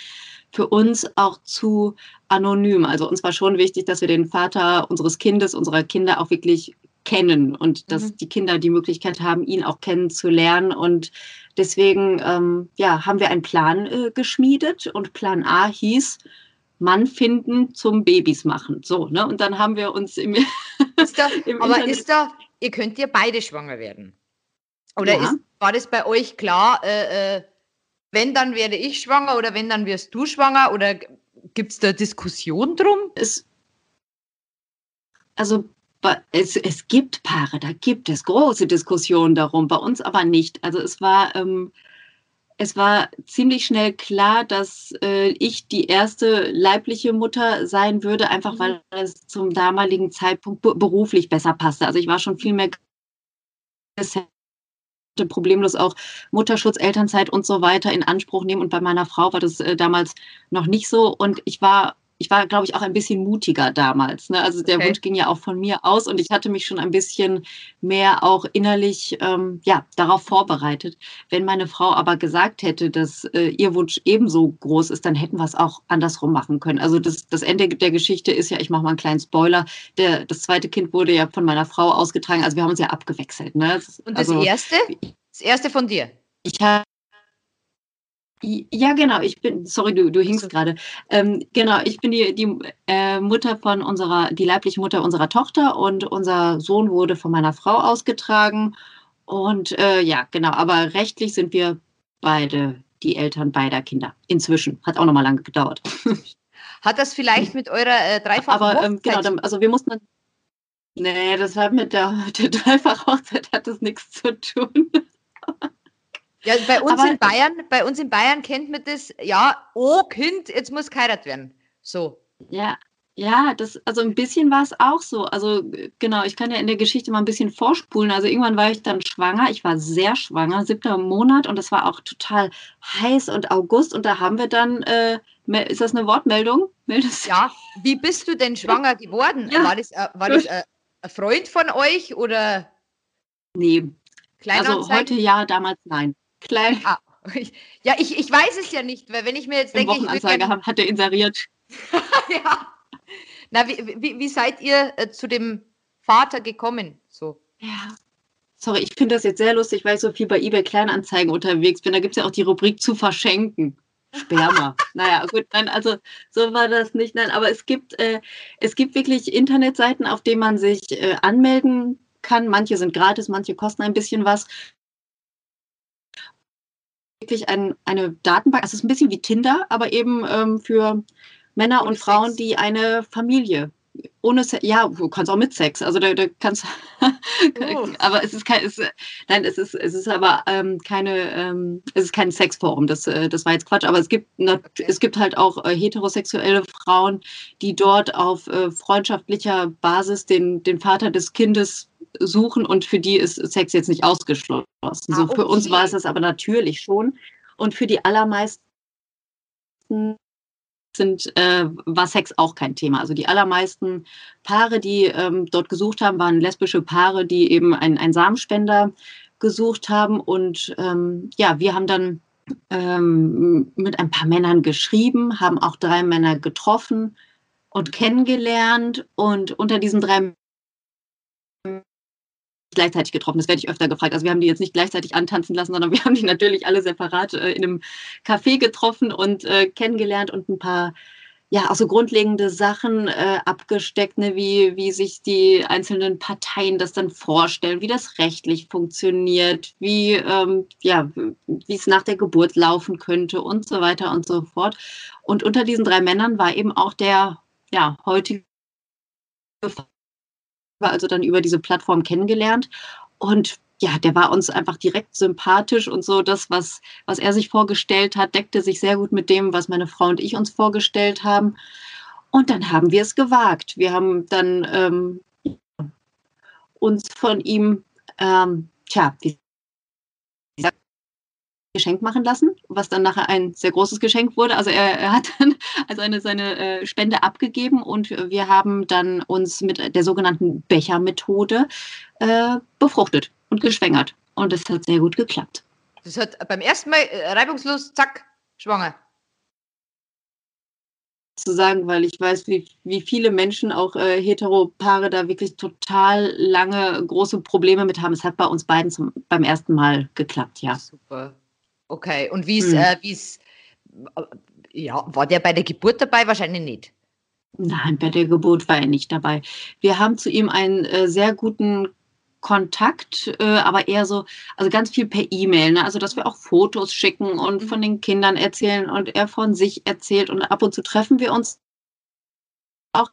für uns auch zu anonym. Also uns war schon wichtig, dass wir den Vater unseres Kindes, unserer Kinder auch wirklich kennen und dass mhm. die Kinder die Möglichkeit haben, ihn auch kennenzulernen. Und deswegen ähm, ja, haben wir einen Plan äh, geschmiedet und Plan A hieß, Mann finden zum Babys machen. So, ne? Und dann haben wir uns im, ist da, im Aber Internet ist da, ihr könnt ja beide schwanger werden. Oder ja. ist, war das bei euch klar, äh, äh, wenn, dann werde ich schwanger oder wenn, dann wirst du schwanger? Oder gibt es da Diskussion drum? Es, also es, es gibt Paare, da gibt es große Diskussionen darum, bei uns aber nicht. Also es war, ähm, es war ziemlich schnell klar, dass äh, ich die erste leibliche Mutter sein würde, einfach mhm. weil es zum damaligen Zeitpunkt beruflich besser passte. Also ich war schon viel mehr problemlos auch Mutterschutz, Elternzeit und so weiter in Anspruch nehmen. Und bei meiner Frau war das äh, damals noch nicht so. Und ich war ich war, glaube ich, auch ein bisschen mutiger damals. Ne? Also der okay. Wunsch ging ja auch von mir aus und ich hatte mich schon ein bisschen mehr auch innerlich ähm, ja, darauf vorbereitet. Wenn meine Frau aber gesagt hätte, dass äh, ihr Wunsch ebenso groß ist, dann hätten wir es auch andersrum machen können. Also das, das Ende der Geschichte ist ja, ich mache mal einen kleinen Spoiler, der, das zweite Kind wurde ja von meiner Frau ausgetragen, also wir haben uns ja abgewechselt. Ne? Und das also, erste? Das erste von dir? Ich habe ja, genau. Ich bin, sorry, du, du hingst gerade. Ähm, genau, ich bin die, die äh, Mutter von unserer, die leibliche Mutter unserer Tochter und unser Sohn wurde von meiner Frau ausgetragen. Und äh, ja, genau, aber rechtlich sind wir beide die Eltern beider Kinder. Inzwischen. Hat auch nochmal lange gedauert. Hat das vielleicht mit eurer äh, dreifachen Aber ähm, genau, dann, also wir mussten dann. Nee, das hat mit der, der dreifachen Hochzeit hat das nichts zu tun. Ja, bei uns Aber, in Bayern, bei uns in Bayern kennt man das, ja, oh Kind, jetzt muss geheiratet werden. So. Ja, ja, das, also ein bisschen war es auch so. Also genau, ich kann ja in der Geschichte mal ein bisschen vorspulen. Also irgendwann war ich dann schwanger. Ich war sehr schwanger, siebter Monat und das war auch total heiß und August und da haben wir dann, äh, ist das eine Wortmeldung? Meldest ja, wie bist du denn schwanger geworden? Ja. War das, äh, war das äh, ein Freund von euch oder? Nee. Also heute ja, damals nein. Klein. Ah, ja, ich, ich weiß es ja nicht, weil wenn ich mir jetzt denke, Wochenanzeige ich hat er inseriert. ja. Na, wie, wie, wie seid ihr äh, zu dem Vater gekommen? So. Ja. Sorry, ich finde das jetzt sehr lustig, weil ich so viel bei eBay Kleinanzeigen unterwegs bin. Da gibt es ja auch die Rubrik zu verschenken. Sperma. naja, gut, nein, also so war das nicht. Nein, aber es gibt, äh, es gibt wirklich Internetseiten, auf denen man sich äh, anmelden kann. Manche sind gratis, manche kosten ein bisschen was wirklich ein, eine Datenbank. Also es ist ein bisschen wie Tinder, aber eben ähm, für Männer und Frauen, die eine Familie ohne Sex, ja, du kannst auch mit Sex, also da, da kannst, oh. aber es ist kein, es, nein, es ist, es ist aber ähm, keine, ähm, es ist kein Sexforum, das, äh, das war jetzt Quatsch, aber es gibt, okay. es gibt halt auch äh, heterosexuelle Frauen, die dort auf äh, freundschaftlicher Basis den, den Vater des Kindes suchen und für die ist Sex jetzt nicht ausgeschlossen. Ah, so okay. für uns war es das aber natürlich schon. Und für die allermeisten sind, äh, war Sex auch kein Thema. Also die allermeisten Paare, die ähm, dort gesucht haben, waren lesbische Paare, die eben einen Samenspender gesucht haben. Und ähm, ja, wir haben dann ähm, mit ein paar Männern geschrieben, haben auch drei Männer getroffen und kennengelernt. Und unter diesen drei gleichzeitig getroffen. Das werde ich öfter gefragt. Also wir haben die jetzt nicht gleichzeitig antanzen lassen, sondern wir haben die natürlich alle separat äh, in einem Café getroffen und äh, kennengelernt und ein paar ja auch so grundlegende Sachen äh, abgesteckt, ne, wie, wie sich die einzelnen Parteien das dann vorstellen, wie das rechtlich funktioniert, wie ähm, ja, wie es nach der Geburt laufen könnte und so weiter und so fort. Und unter diesen drei Männern war eben auch der ja heutige also dann über diese Plattform kennengelernt. Und ja, der war uns einfach direkt sympathisch und so das, was, was er sich vorgestellt hat, deckte sich sehr gut mit dem, was meine Frau und ich uns vorgestellt haben. Und dann haben wir es gewagt. Wir haben dann ähm, uns von ihm, ähm, tja, wie Geschenk machen lassen, was dann nachher ein sehr großes Geschenk wurde. Also er, er hat dann also eine, seine äh, Spende abgegeben und wir haben dann uns mit der sogenannten Bechermethode äh, befruchtet und geschwängert. Und es hat sehr gut geklappt. Das hat beim ersten Mal äh, reibungslos, zack, schwanger zu sagen, weil ich weiß, wie, wie viele Menschen, auch äh, Heteropaare, da wirklich total lange große Probleme mit haben. Es hat bei uns beiden zum, beim ersten Mal geklappt, ja. Super. Okay, und wie ist, hm. äh, wie's, äh, ja, war der bei der Geburt dabei? Wahrscheinlich nicht. Nein, bei der Geburt war er nicht dabei. Wir haben zu ihm einen äh, sehr guten Kontakt, äh, aber eher so, also ganz viel per E-Mail, ne? also dass wir auch Fotos schicken und mhm. von den Kindern erzählen und er von sich erzählt und ab und zu treffen wir uns auch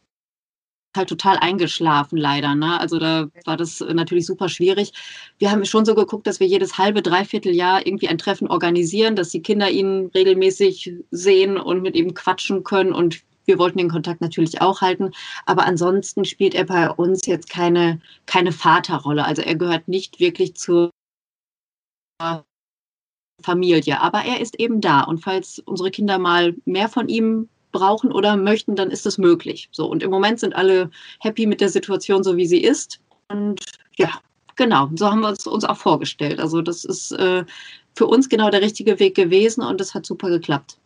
halt total eingeschlafen leider, ne? also da war das natürlich super schwierig. Wir haben schon so geguckt, dass wir jedes halbe, dreiviertel Jahr irgendwie ein Treffen organisieren, dass die Kinder ihn regelmäßig sehen und mit ihm quatschen können und wir wollten den Kontakt natürlich auch halten, aber ansonsten spielt er bei uns jetzt keine, keine Vaterrolle. Also er gehört nicht wirklich zur Familie, aber er ist eben da. Und falls unsere Kinder mal mehr von ihm brauchen oder möchten, dann ist das möglich. So, und im Moment sind alle happy mit der Situation, so wie sie ist. Und ja, genau, so haben wir es uns auch vorgestellt. Also das ist äh, für uns genau der richtige Weg gewesen und das hat super geklappt.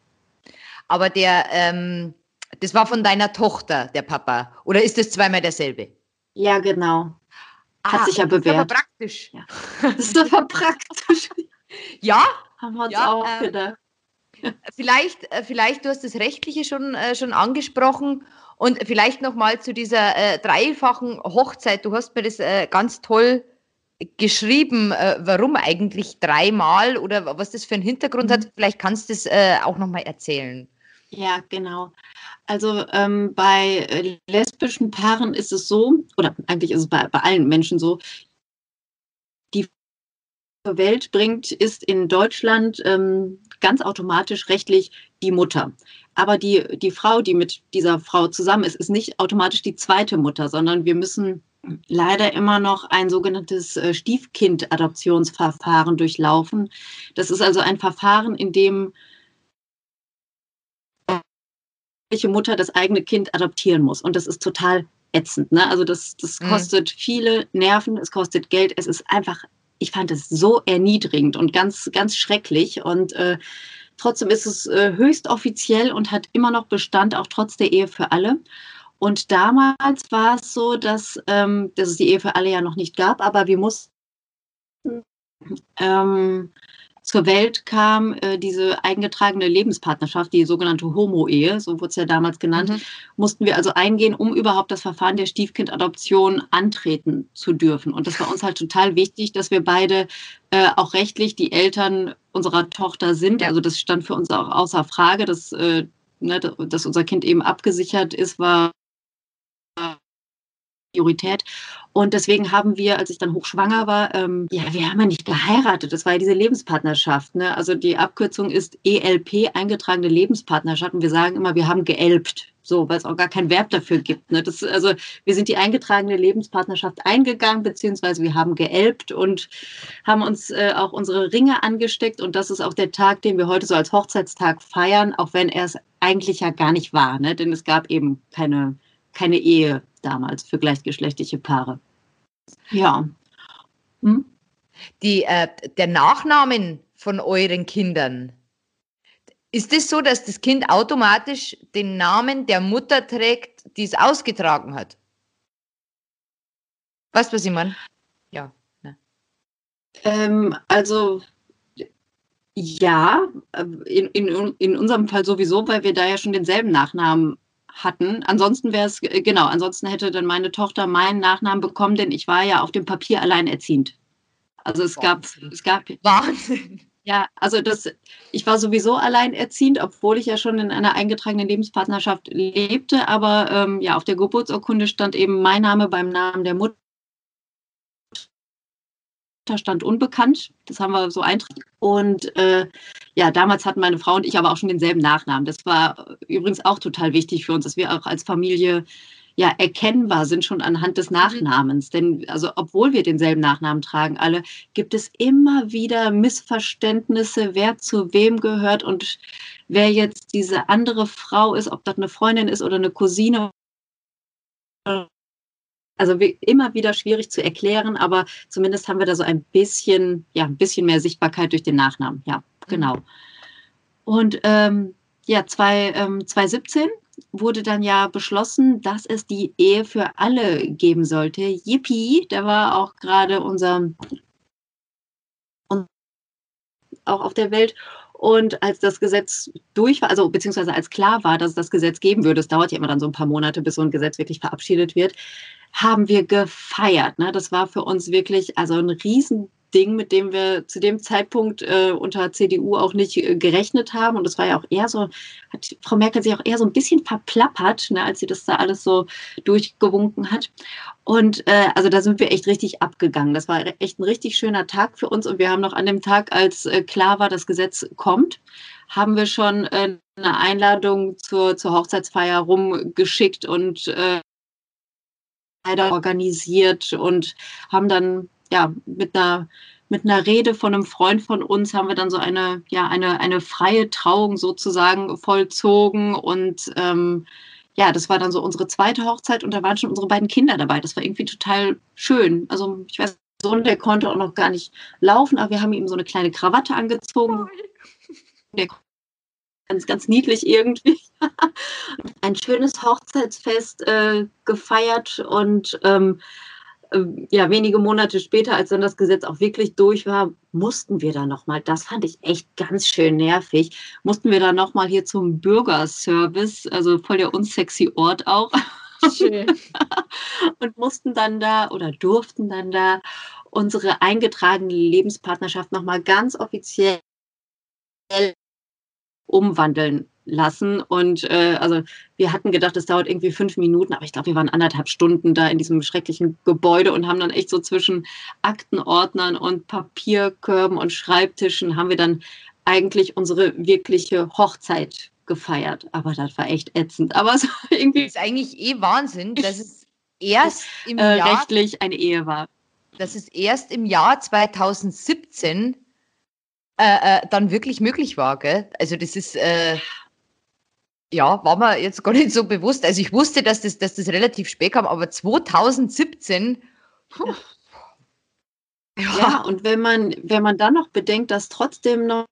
Aber der, ähm, das war von deiner Tochter, der Papa. Oder ist das zweimal derselbe? Ja, genau. Hat ah, sich ja bewährt. Das ist aber praktisch. Ja. Das ist aber praktisch. ja. Haben wir uns ja, auch äh, gedacht. Vielleicht, äh, vielleicht, du hast das Rechtliche schon, äh, schon angesprochen und vielleicht nochmal zu dieser äh, dreifachen Hochzeit. Du hast mir das äh, ganz toll geschrieben, äh, warum eigentlich dreimal oder was das für einen Hintergrund mhm. hat. Vielleicht kannst du das äh, auch nochmal erzählen. Ja, genau. Also ähm, bei äh, lesbischen Paaren ist es so, oder eigentlich ist es bei, bei allen Menschen so, zur Welt bringt, ist in Deutschland ähm, ganz automatisch rechtlich die Mutter. Aber die, die Frau, die mit dieser Frau zusammen ist, ist nicht automatisch die zweite Mutter, sondern wir müssen leider immer noch ein sogenanntes äh, Stiefkind-Adoptionsverfahren durchlaufen. Das ist also ein Verfahren, in dem Mutter das eigene Kind adoptieren muss. Und das ist total ätzend. Ne? Also das, das mhm. kostet mhm. viele Nerven, es kostet Geld, es ist einfach, ich fand es so erniedrigend und ganz, ganz schrecklich. Und äh, trotzdem ist es äh, höchst offiziell und hat immer noch Bestand, auch trotz der Ehe für alle. Und damals war es so, dass, ähm, dass es die Ehe für alle ja noch nicht gab, aber wir mussten ähm, zur Welt kam äh, diese eingetragene Lebenspartnerschaft, die sogenannte Homo-Ehe, so wurde es ja damals genannt, mhm. mussten wir also eingehen, um überhaupt das Verfahren der Stiefkindadoption antreten zu dürfen. Und das war uns halt total wichtig, dass wir beide äh, auch rechtlich die Eltern unserer Tochter sind. Also das stand für uns auch außer Frage, dass, äh, ne, dass unser Kind eben abgesichert ist, war Priorität. Und deswegen haben wir, als ich dann hochschwanger war, ähm, ja, wir haben ja nicht geheiratet. Das war ja diese Lebenspartnerschaft. Ne? Also die Abkürzung ist ELP, eingetragene Lebenspartnerschaft. Und wir sagen immer, wir haben geelbt. So, weil es auch gar kein Verb dafür gibt. Ne? Das, also wir sind die eingetragene Lebenspartnerschaft eingegangen, beziehungsweise wir haben geelbt und haben uns äh, auch unsere Ringe angesteckt. Und das ist auch der Tag, den wir heute so als Hochzeitstag feiern, auch wenn er es eigentlich ja gar nicht war. Ne? Denn es gab eben keine, keine Ehe damals für gleichgeschlechtliche Paare. Ja. Hm? Die, äh, der Nachnamen von euren Kindern, ist es das so, dass das Kind automatisch den Namen der Mutter trägt, die es ausgetragen hat? Weißt du, was ich meine? Ja. Ne. Ähm, also ja, äh, in, in, in unserem Fall sowieso, weil wir da ja schon denselben Nachnamen hatten. Ansonsten wäre es, äh, genau, ansonsten hätte dann meine Tochter meinen Nachnamen bekommen, denn ich war ja auf dem Papier alleinerziehend. Also es Wahnsinn. gab, es gab. Wahnsinn. Ja, also das, ich war sowieso alleinerziehend, obwohl ich ja schon in einer eingetragenen Lebenspartnerschaft lebte. Aber ähm, ja, auf der Geburtsurkunde stand eben mein Name beim Namen der Mutter stand unbekannt. Das haben wir so eintragen. Und äh, ja, damals hatten meine Frau und ich aber auch schon denselben Nachnamen. Das war übrigens auch total wichtig für uns, dass wir auch als Familie ja erkennbar sind schon anhand des mhm. Nachnamens. Denn also obwohl wir denselben Nachnamen tragen, alle gibt es immer wieder Missverständnisse, wer zu wem gehört und wer jetzt diese andere Frau ist, ob das eine Freundin ist oder eine Cousine. Also immer wieder schwierig zu erklären, aber zumindest haben wir da so ein bisschen, ja, ein bisschen mehr Sichtbarkeit durch den Nachnamen. Ja, genau. Und ähm, ja, zwei, ähm, 2017 wurde dann ja beschlossen, dass es die Ehe für alle geben sollte. Yippie, da war auch gerade unser auch auf der Welt. Und als das Gesetz durch war, also beziehungsweise als klar war, dass es das Gesetz geben würde, es dauert ja immer dann so ein paar Monate, bis so ein Gesetz wirklich verabschiedet wird, haben wir gefeiert. Ne? Das war für uns wirklich also ein riesen Ding, mit dem wir zu dem Zeitpunkt äh, unter CDU auch nicht äh, gerechnet haben. Und das war ja auch eher so, hat Frau Merkel sich auch eher so ein bisschen verplappert, ne, als sie das da alles so durchgewunken hat. Und äh, also da sind wir echt richtig abgegangen. Das war echt ein richtig schöner Tag für uns. Und wir haben noch an dem Tag, als äh, klar war, das Gesetz kommt, haben wir schon äh, eine Einladung zur, zur Hochzeitsfeier rumgeschickt und äh, organisiert und haben dann ja, mit einer mit einer Rede von einem Freund von uns haben wir dann so eine, ja, eine, eine freie Trauung sozusagen vollzogen. Und ähm, ja, das war dann so unsere zweite Hochzeit und da waren schon unsere beiden Kinder dabei. Das war irgendwie total schön. Also ich weiß, Sohn, der konnte auch noch gar nicht laufen, aber wir haben ihm so eine kleine Krawatte angezogen. Der ganz, ganz niedlich irgendwie. Ein schönes Hochzeitsfest äh, gefeiert und ähm, ja, wenige Monate später, als dann das Gesetz auch wirklich durch war, mussten wir da nochmal, das fand ich echt ganz schön nervig, mussten wir da nochmal hier zum Bürgerservice, also voll der unsexy Ort auch. Schön. und mussten dann da oder durften dann da unsere eingetragene Lebenspartnerschaft nochmal ganz offiziell umwandeln lassen. Und äh, also wir hatten gedacht, es dauert irgendwie fünf Minuten, aber ich glaube, wir waren anderthalb Stunden da in diesem schrecklichen Gebäude und haben dann echt so zwischen Aktenordnern und Papierkörben und Schreibtischen haben wir dann eigentlich unsere wirkliche Hochzeit gefeiert. Aber das war echt ätzend. Aber so irgendwie. Das ist eigentlich eh Wahnsinn, dass es erst im äh, Jahr. rechtlich eine Ehe war. Dass es erst im Jahr 2017 äh, äh, dann wirklich möglich war, gell? Also das ist, äh, ja, war mir jetzt gar nicht so bewusst. Also ich wusste, dass das, dass das relativ spät kam, aber 2017. Puh, ja. ja, und wenn man, wenn man dann noch bedenkt, dass trotzdem noch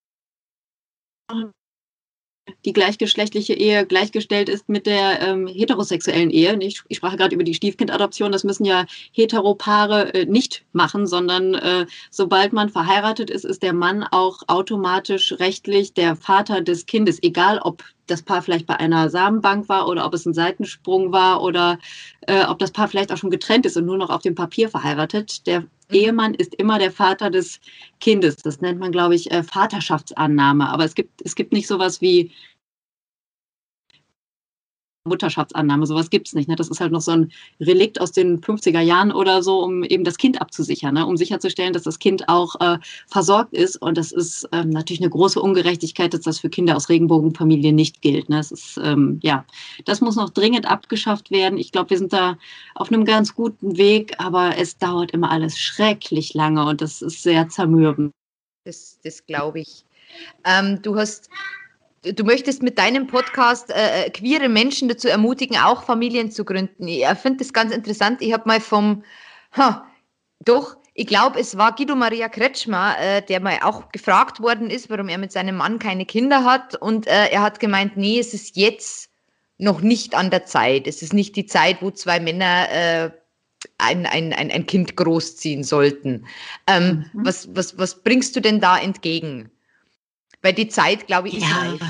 die gleichgeschlechtliche Ehe gleichgestellt ist mit der ähm, heterosexuellen Ehe. Ich, ich sprach gerade über die Stiefkindadoption. Das müssen ja Heteropaare äh, nicht machen, sondern äh, sobald man verheiratet ist, ist der Mann auch automatisch rechtlich der Vater des Kindes, egal ob das Paar vielleicht bei einer Samenbank war oder ob es ein Seitensprung war oder äh, ob das Paar vielleicht auch schon getrennt ist und nur noch auf dem Papier verheiratet. Der mhm. Ehemann ist immer der Vater des Kindes. Das nennt man, glaube ich, äh, Vaterschaftsannahme. Aber es gibt, es gibt nicht sowas wie Mutterschaftsannahme, sowas gibt es nicht. Ne? Das ist halt noch so ein Relikt aus den 50er Jahren oder so, um eben das Kind abzusichern, ne? um sicherzustellen, dass das Kind auch äh, versorgt ist. Und das ist ähm, natürlich eine große Ungerechtigkeit, dass das für Kinder aus Regenbogenfamilien nicht gilt. Ne? Das ist, ähm, ja, das muss noch dringend abgeschafft werden. Ich glaube, wir sind da auf einem ganz guten Weg, aber es dauert immer alles schrecklich lange und das ist sehr zermürbend. Das, das glaube ich. Ähm, du hast du möchtest mit deinem Podcast äh, äh, queere Menschen dazu ermutigen, auch Familien zu gründen. Ich finde das ganz interessant. Ich habe mal vom, ha, doch, ich glaube, es war Guido Maria Kretschmer, äh, der mal auch gefragt worden ist, warum er mit seinem Mann keine Kinder hat. Und äh, er hat gemeint, nee, es ist jetzt noch nicht an der Zeit. Es ist nicht die Zeit, wo zwei Männer äh, ein, ein, ein, ein Kind großziehen sollten. Ähm, mhm. was, was, was bringst du denn da entgegen? Weil die Zeit, glaube ich, ist ja. reif.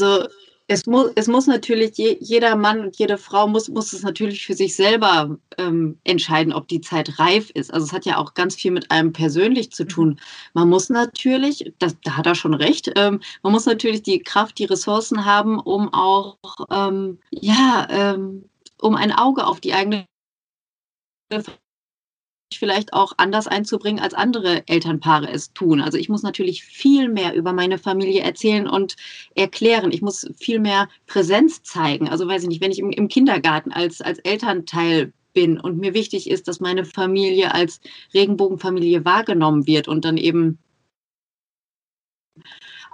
Also es muss, es muss natürlich, je, jeder Mann und jede Frau muss, muss es natürlich für sich selber ähm, entscheiden, ob die Zeit reif ist. Also es hat ja auch ganz viel mit einem persönlich zu tun. Mhm. Man muss natürlich, das, da hat er schon recht, ähm, man muss natürlich die Kraft, die Ressourcen haben, um auch, ähm, ja, ähm, um ein Auge auf die eigene vielleicht auch anders einzubringen, als andere Elternpaare es tun. Also ich muss natürlich viel mehr über meine Familie erzählen und erklären. Ich muss viel mehr Präsenz zeigen. Also weiß ich nicht, wenn ich im, im Kindergarten als, als Elternteil bin und mir wichtig ist, dass meine Familie als Regenbogenfamilie wahrgenommen wird und dann eben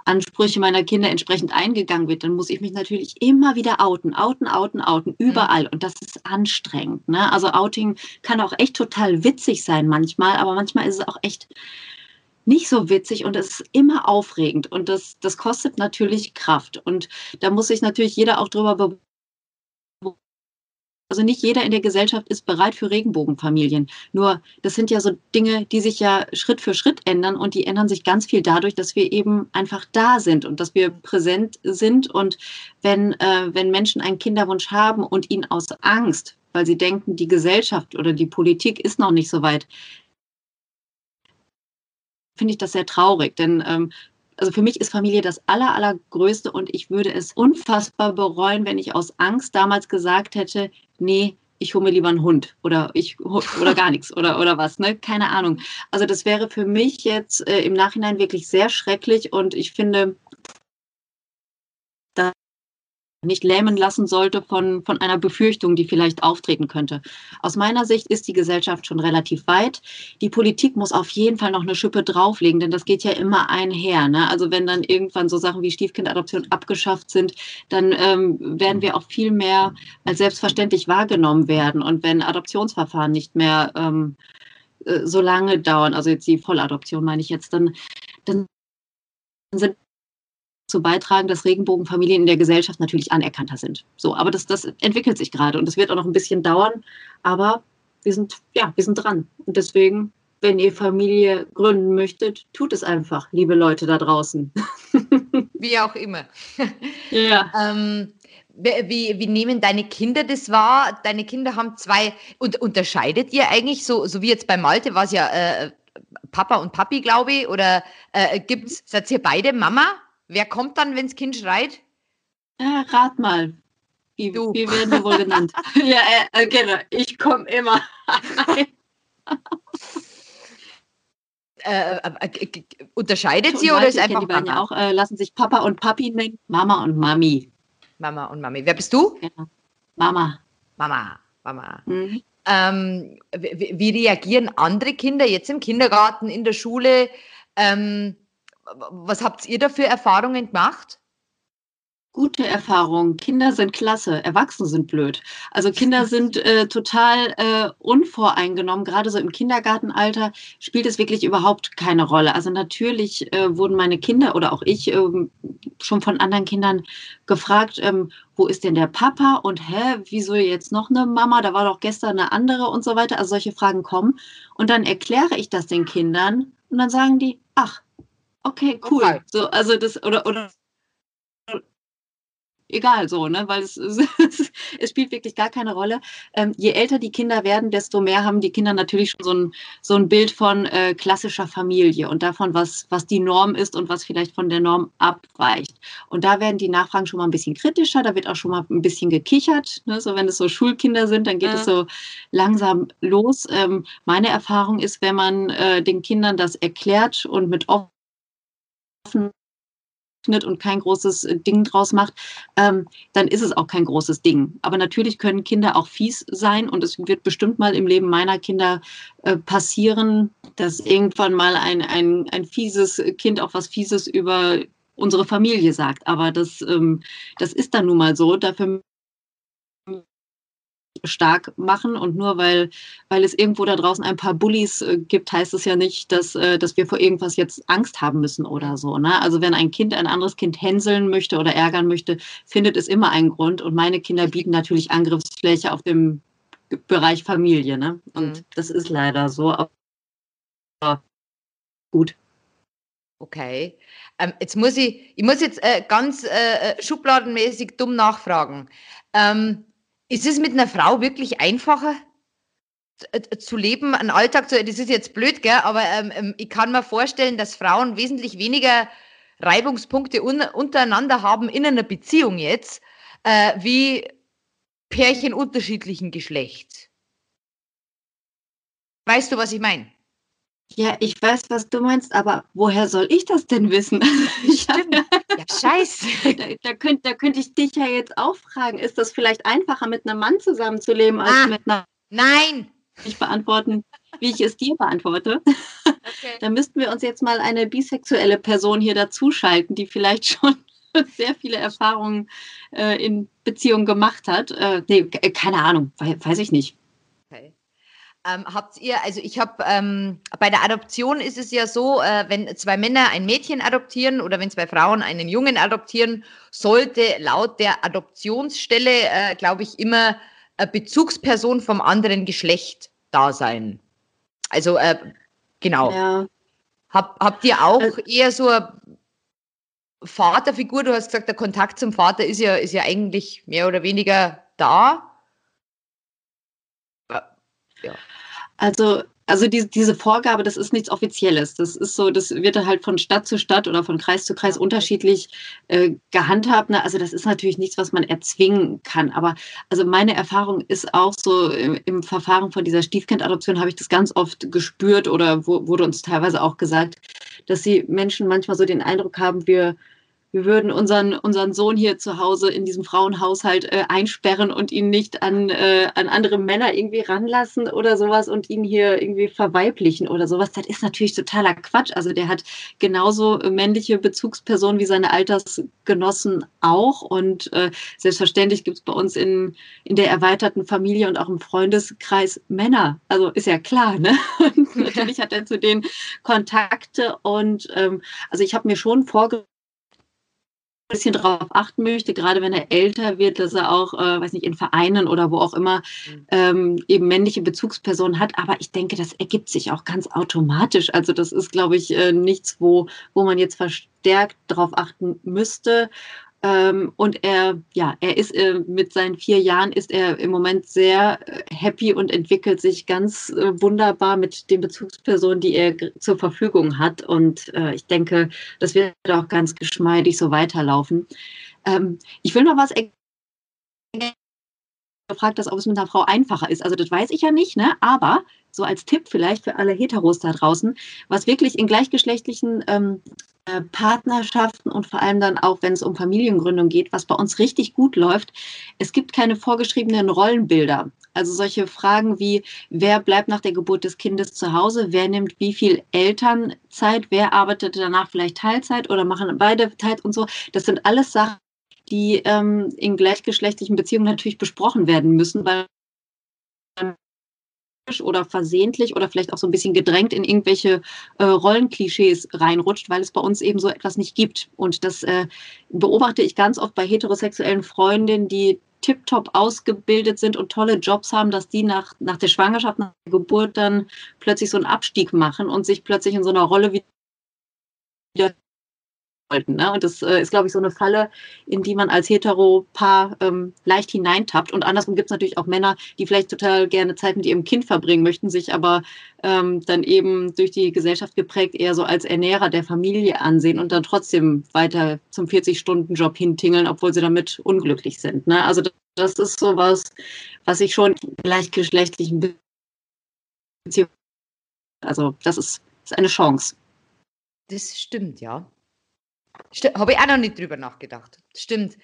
Ansprüche meiner Kinder entsprechend eingegangen wird, dann muss ich mich natürlich immer wieder outen, outen, outen, outen, überall. Mhm. Und das ist anstrengend. Ne? Also Outing kann auch echt total witzig sein manchmal, aber manchmal ist es auch echt nicht so witzig und es ist immer aufregend und das, das kostet natürlich Kraft. Und da muss sich natürlich jeder auch drüber also nicht jeder in der Gesellschaft ist bereit für Regenbogenfamilien. Nur das sind ja so Dinge, die sich ja Schritt für Schritt ändern und die ändern sich ganz viel dadurch, dass wir eben einfach da sind und dass wir präsent sind. Und wenn, äh, wenn Menschen einen Kinderwunsch haben und ihn aus Angst, weil sie denken, die Gesellschaft oder die Politik ist noch nicht so weit, finde ich das sehr traurig. Denn ähm, also für mich ist Familie das aller, allergrößte und ich würde es unfassbar bereuen, wenn ich aus Angst damals gesagt hätte, nee, ich hole mir lieber einen Hund oder ich oder gar nichts oder oder was, ne? Keine Ahnung. Also das wäre für mich jetzt äh, im Nachhinein wirklich sehr schrecklich und ich finde, nicht lähmen lassen sollte von, von einer Befürchtung, die vielleicht auftreten könnte. Aus meiner Sicht ist die Gesellschaft schon relativ weit. Die Politik muss auf jeden Fall noch eine Schippe drauflegen, denn das geht ja immer einher. Ne? Also wenn dann irgendwann so Sachen wie Stiefkindadoption abgeschafft sind, dann ähm, werden wir auch viel mehr als selbstverständlich wahrgenommen werden. Und wenn Adoptionsverfahren nicht mehr ähm, äh, so lange dauern, also jetzt die Volladoption meine ich jetzt, dann, dann sind dazu beitragen, dass Regenbogenfamilien in der Gesellschaft natürlich anerkannter sind. So, aber das, das entwickelt sich gerade und es wird auch noch ein bisschen dauern, aber wir sind, ja, wir sind dran. Und deswegen, wenn ihr Familie gründen möchtet, tut es einfach, liebe Leute da draußen. Wie auch immer. Ja. ähm, wie, wie nehmen deine Kinder das wahr? Deine Kinder haben zwei, und unterscheidet ihr eigentlich, so, so wie jetzt bei Malte war es ja äh, Papa und Papi, glaube ich, oder äh, gibt's, seid ihr beide Mama? Wer kommt dann, wenn das Kind schreit? Ja, rat mal. Wie, du. wie werden wir wohl genannt? ja, äh, äh, genau. Ich komme immer. Äh, äh, äh unterscheidet sie oder ist einfach die beiden ja auch äh, lassen sich Papa und Papi nennen, Mama und Mami. Mama und Mami. Wer bist du? Ja. Mama. Mama, Mama. Mhm. Ähm, wie, wie, reagieren andere Kinder jetzt im Kindergarten, in der Schule? Ähm, was habt ihr da für Erfahrungen gemacht? Gute Erfahrungen. Kinder sind klasse, Erwachsene sind blöd. Also Kinder sind äh, total äh, unvoreingenommen. Gerade so im Kindergartenalter spielt es wirklich überhaupt keine Rolle. Also natürlich äh, wurden meine Kinder oder auch ich ähm, schon von anderen Kindern gefragt, ähm, wo ist denn der Papa und hä, wieso jetzt noch eine Mama? Da war doch gestern eine andere und so weiter. Also solche Fragen kommen. Und dann erkläre ich das den Kindern und dann sagen die, ach, Okay, cool. Okay. So, also das, oder, oder egal so, ne? Weil es, es spielt wirklich gar keine Rolle. Ähm, je älter die Kinder werden, desto mehr haben die Kinder natürlich schon so ein, so ein Bild von äh, klassischer Familie und davon, was, was die Norm ist und was vielleicht von der Norm abweicht. Und da werden die Nachfragen schon mal ein bisschen kritischer, da wird auch schon mal ein bisschen gekichert. Ne? So, wenn es so Schulkinder sind, dann geht ja. es so langsam los. Ähm, meine Erfahrung ist, wenn man äh, den Kindern das erklärt und mit offen und kein großes äh, Ding draus macht, ähm, dann ist es auch kein großes Ding. Aber natürlich können Kinder auch fies sein und es wird bestimmt mal im Leben meiner Kinder äh, passieren, dass irgendwann mal ein, ein, ein fieses Kind auch was Fieses über unsere Familie sagt. Aber das, ähm, das ist dann nun mal so. Dafür stark machen. Und nur weil, weil es irgendwo da draußen ein paar Bullies äh, gibt, heißt es ja nicht, dass, äh, dass wir vor irgendwas jetzt Angst haben müssen oder so. Ne? Also wenn ein Kind ein anderes Kind hänseln möchte oder ärgern möchte, findet es immer einen Grund. Und meine Kinder bieten natürlich Angriffsfläche auf dem Bereich Familie. Ne? Und mhm. das ist leider so. Aber gut. Okay. Ähm, jetzt muss ich, ich muss jetzt äh, ganz äh, äh schubladenmäßig dumm nachfragen. Ähm, ist es mit einer Frau wirklich einfacher äh, zu leben, einen Alltag zu, das ist jetzt blöd, gell, aber ähm, ähm, ich kann mir vorstellen, dass Frauen wesentlich weniger Reibungspunkte un untereinander haben in einer Beziehung jetzt, äh, wie Pärchen unterschiedlichen Geschlechts. Weißt du, was ich meine? Ja, ich weiß, was du meinst, aber woher soll ich das denn wissen? Stimmt. Ja, scheiße. Da, da könnte da könnt ich dich ja jetzt auch fragen, ist das vielleicht einfacher, mit einem Mann zusammenzuleben, als Ah. mit einer Nein. nicht beantworten, wie ich es dir beantworte? Okay. Da müssten wir uns jetzt mal eine bisexuelle Person hier dazuschalten, die vielleicht schon sehr viele Erfahrungen äh, in Beziehungen gemacht hat. Äh, nee, ke- keine Ahnung, wei- weiß ich nicht. Ähm, habt ihr, also ich habe, ähm, bei der Adoption ist es ja so, äh, wenn zwei Männer ein Mädchen adoptieren oder wenn zwei Frauen einen Jungen adoptieren, sollte laut der Adoptionsstelle, äh, glaube ich, immer eine Bezugsperson vom anderen Geschlecht da sein. Also, äh, genau. Ja. Hab, habt ihr auch Also- eher so eine Vaterfigur? Du hast gesagt, der Kontakt zum Vater ist ja, ist ja eigentlich mehr oder weniger da. Also, also die, diese Vorgabe, das ist nichts Offizielles. Das ist so, das wird halt von Stadt zu Stadt oder von Kreis zu Kreis unterschiedlich äh, gehandhabt. Ne? Also das ist natürlich nichts, was man erzwingen kann. Aber also meine Erfahrung ist auch so, im, im Verfahren von dieser Stiefkindadoption habe ich das ganz oft gespürt oder wo, wurde uns teilweise auch gesagt, dass die Menschen manchmal so den Eindruck haben, wir wir würden unseren, unseren Sohn hier zu Hause in diesem Frauenhaushalt äh, einsperren und ihn nicht an, äh, an andere Männer irgendwie ranlassen oder sowas und ihn hier irgendwie verweiblichen oder sowas. Das ist natürlich totaler Quatsch. Also der hat genauso männliche Bezugspersonen wie seine Altersgenossen auch. Und äh, selbstverständlich gibt es bei uns in, in der erweiterten Familie und auch im Freundeskreis Männer. Also ist ja klar, ne? Und natürlich hat er zu denen Kontakte und ähm, also ich habe mir schon vorgestellt, bisschen darauf achten möchte, gerade wenn er älter wird, dass er auch, äh, weiß nicht, in Vereinen oder wo auch immer Mhm. ähm, eben männliche Bezugspersonen hat. Aber ich denke, das ergibt sich auch ganz automatisch. Also das ist, glaube ich, äh, nichts, wo, wo man jetzt verstärkt darauf achten müsste. Ähm, und er, ja, er ist äh, mit seinen vier Jahren ist er im Moment sehr äh, happy und entwickelt sich ganz äh, wunderbar mit den Bezugspersonen, die er zur Verfügung hat. Und äh, ich denke, das wird auch ganz geschmeidig so weiterlaufen. Ähm, ich will noch was gefragt hast, ob es mit einer Frau einfacher ist. Also das weiß ich ja nicht, ne? aber so als Tipp vielleicht für alle Heteros da draußen, was wirklich in gleichgeschlechtlichen ähm, äh, Partnerschaften und vor allem dann auch, wenn es um Familiengründung geht, was bei uns richtig gut läuft, es gibt keine vorgeschriebenen Rollenbilder. Also solche Fragen wie, wer bleibt nach der Geburt des Kindes zu Hause, wer nimmt wie viel Elternzeit, wer arbeitet danach vielleicht Teilzeit oder machen beide Teil und so, das sind alles Sachen, die ähm, in gleichgeschlechtlichen Beziehungen natürlich besprochen werden müssen, weil oder versehentlich oder vielleicht auch so ein bisschen gedrängt in irgendwelche äh, Rollenklischees reinrutscht, weil es bei uns eben so etwas nicht gibt. Und das äh, beobachte ich ganz oft bei heterosexuellen Freundinnen, die tiptop ausgebildet sind und tolle Jobs haben, dass die nach, nach der Schwangerschaft, nach der Geburt dann plötzlich so einen Abstieg machen und sich plötzlich in so einer Rolle wieder wollten. Ne? Und das äh, ist, glaube ich, so eine Falle, in die man als Hetero-Paar ähm, leicht hineintappt. Und andersrum gibt es natürlich auch Männer, die vielleicht total gerne Zeit mit ihrem Kind verbringen möchten, sich aber ähm, dann eben durch die Gesellschaft geprägt eher so als Ernährer der Familie ansehen und dann trotzdem weiter zum 40-Stunden-Job hintingeln, obwohl sie damit unglücklich sind. Ne? Also das, ist so was, was ich schon gleichgeschlechtlichen Beziehungen, also das ist, ist eine Chance. Das stimmt, ja. Habe ich auch noch nicht drüber nachgedacht. Stimmt.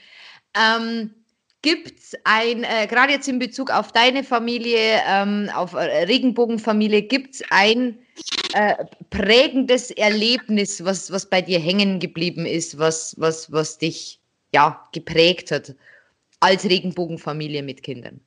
Ähm, Gibt es ein, äh, gerade jetzt in Bezug auf deine Familie, ähm, auf äh, Regenbogenfamilie, gibt es ein äh, prägendes Erlebnis, was, was bei dir hängen geblieben ist, was, was, was dich ja, geprägt hat als Regenbogenfamilie mit Kindern?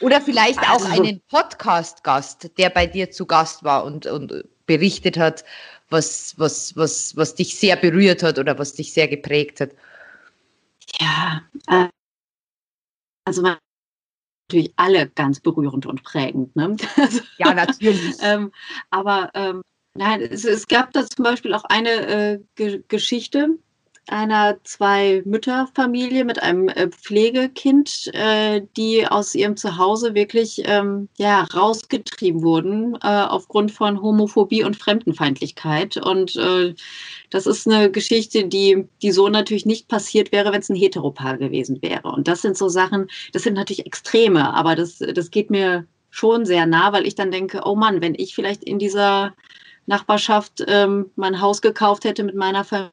Oder vielleicht auch Also- einen Podcast-Gast, der bei dir zu Gast war und, und berichtet hat, was, was, was, was dich sehr berührt hat oder was dich sehr geprägt hat. Ja, äh, also natürlich alle ganz berührend und prägend. Ne? Ja, natürlich. ähm, aber ähm, nein, es, es gab da zum Beispiel auch eine äh, Ge Geschichte. Einer Zwei-Mütter-Familie mit einem äh, Pflegekind, äh, die aus ihrem Zuhause wirklich ähm, ja, rausgetrieben wurden äh, aufgrund von Homophobie und Fremdenfeindlichkeit. Und das ist eine Geschichte, die, die so natürlich nicht passiert wäre, wenn es ein Heteropaar gewesen wäre. Und das sind so Sachen, das sind natürlich Extreme, aber das, das geht mir schon sehr nah, weil ich dann denke, oh Mann, wenn ich vielleicht in dieser Nachbarschaft ähm, mein Haus gekauft hätte mit meiner Familie.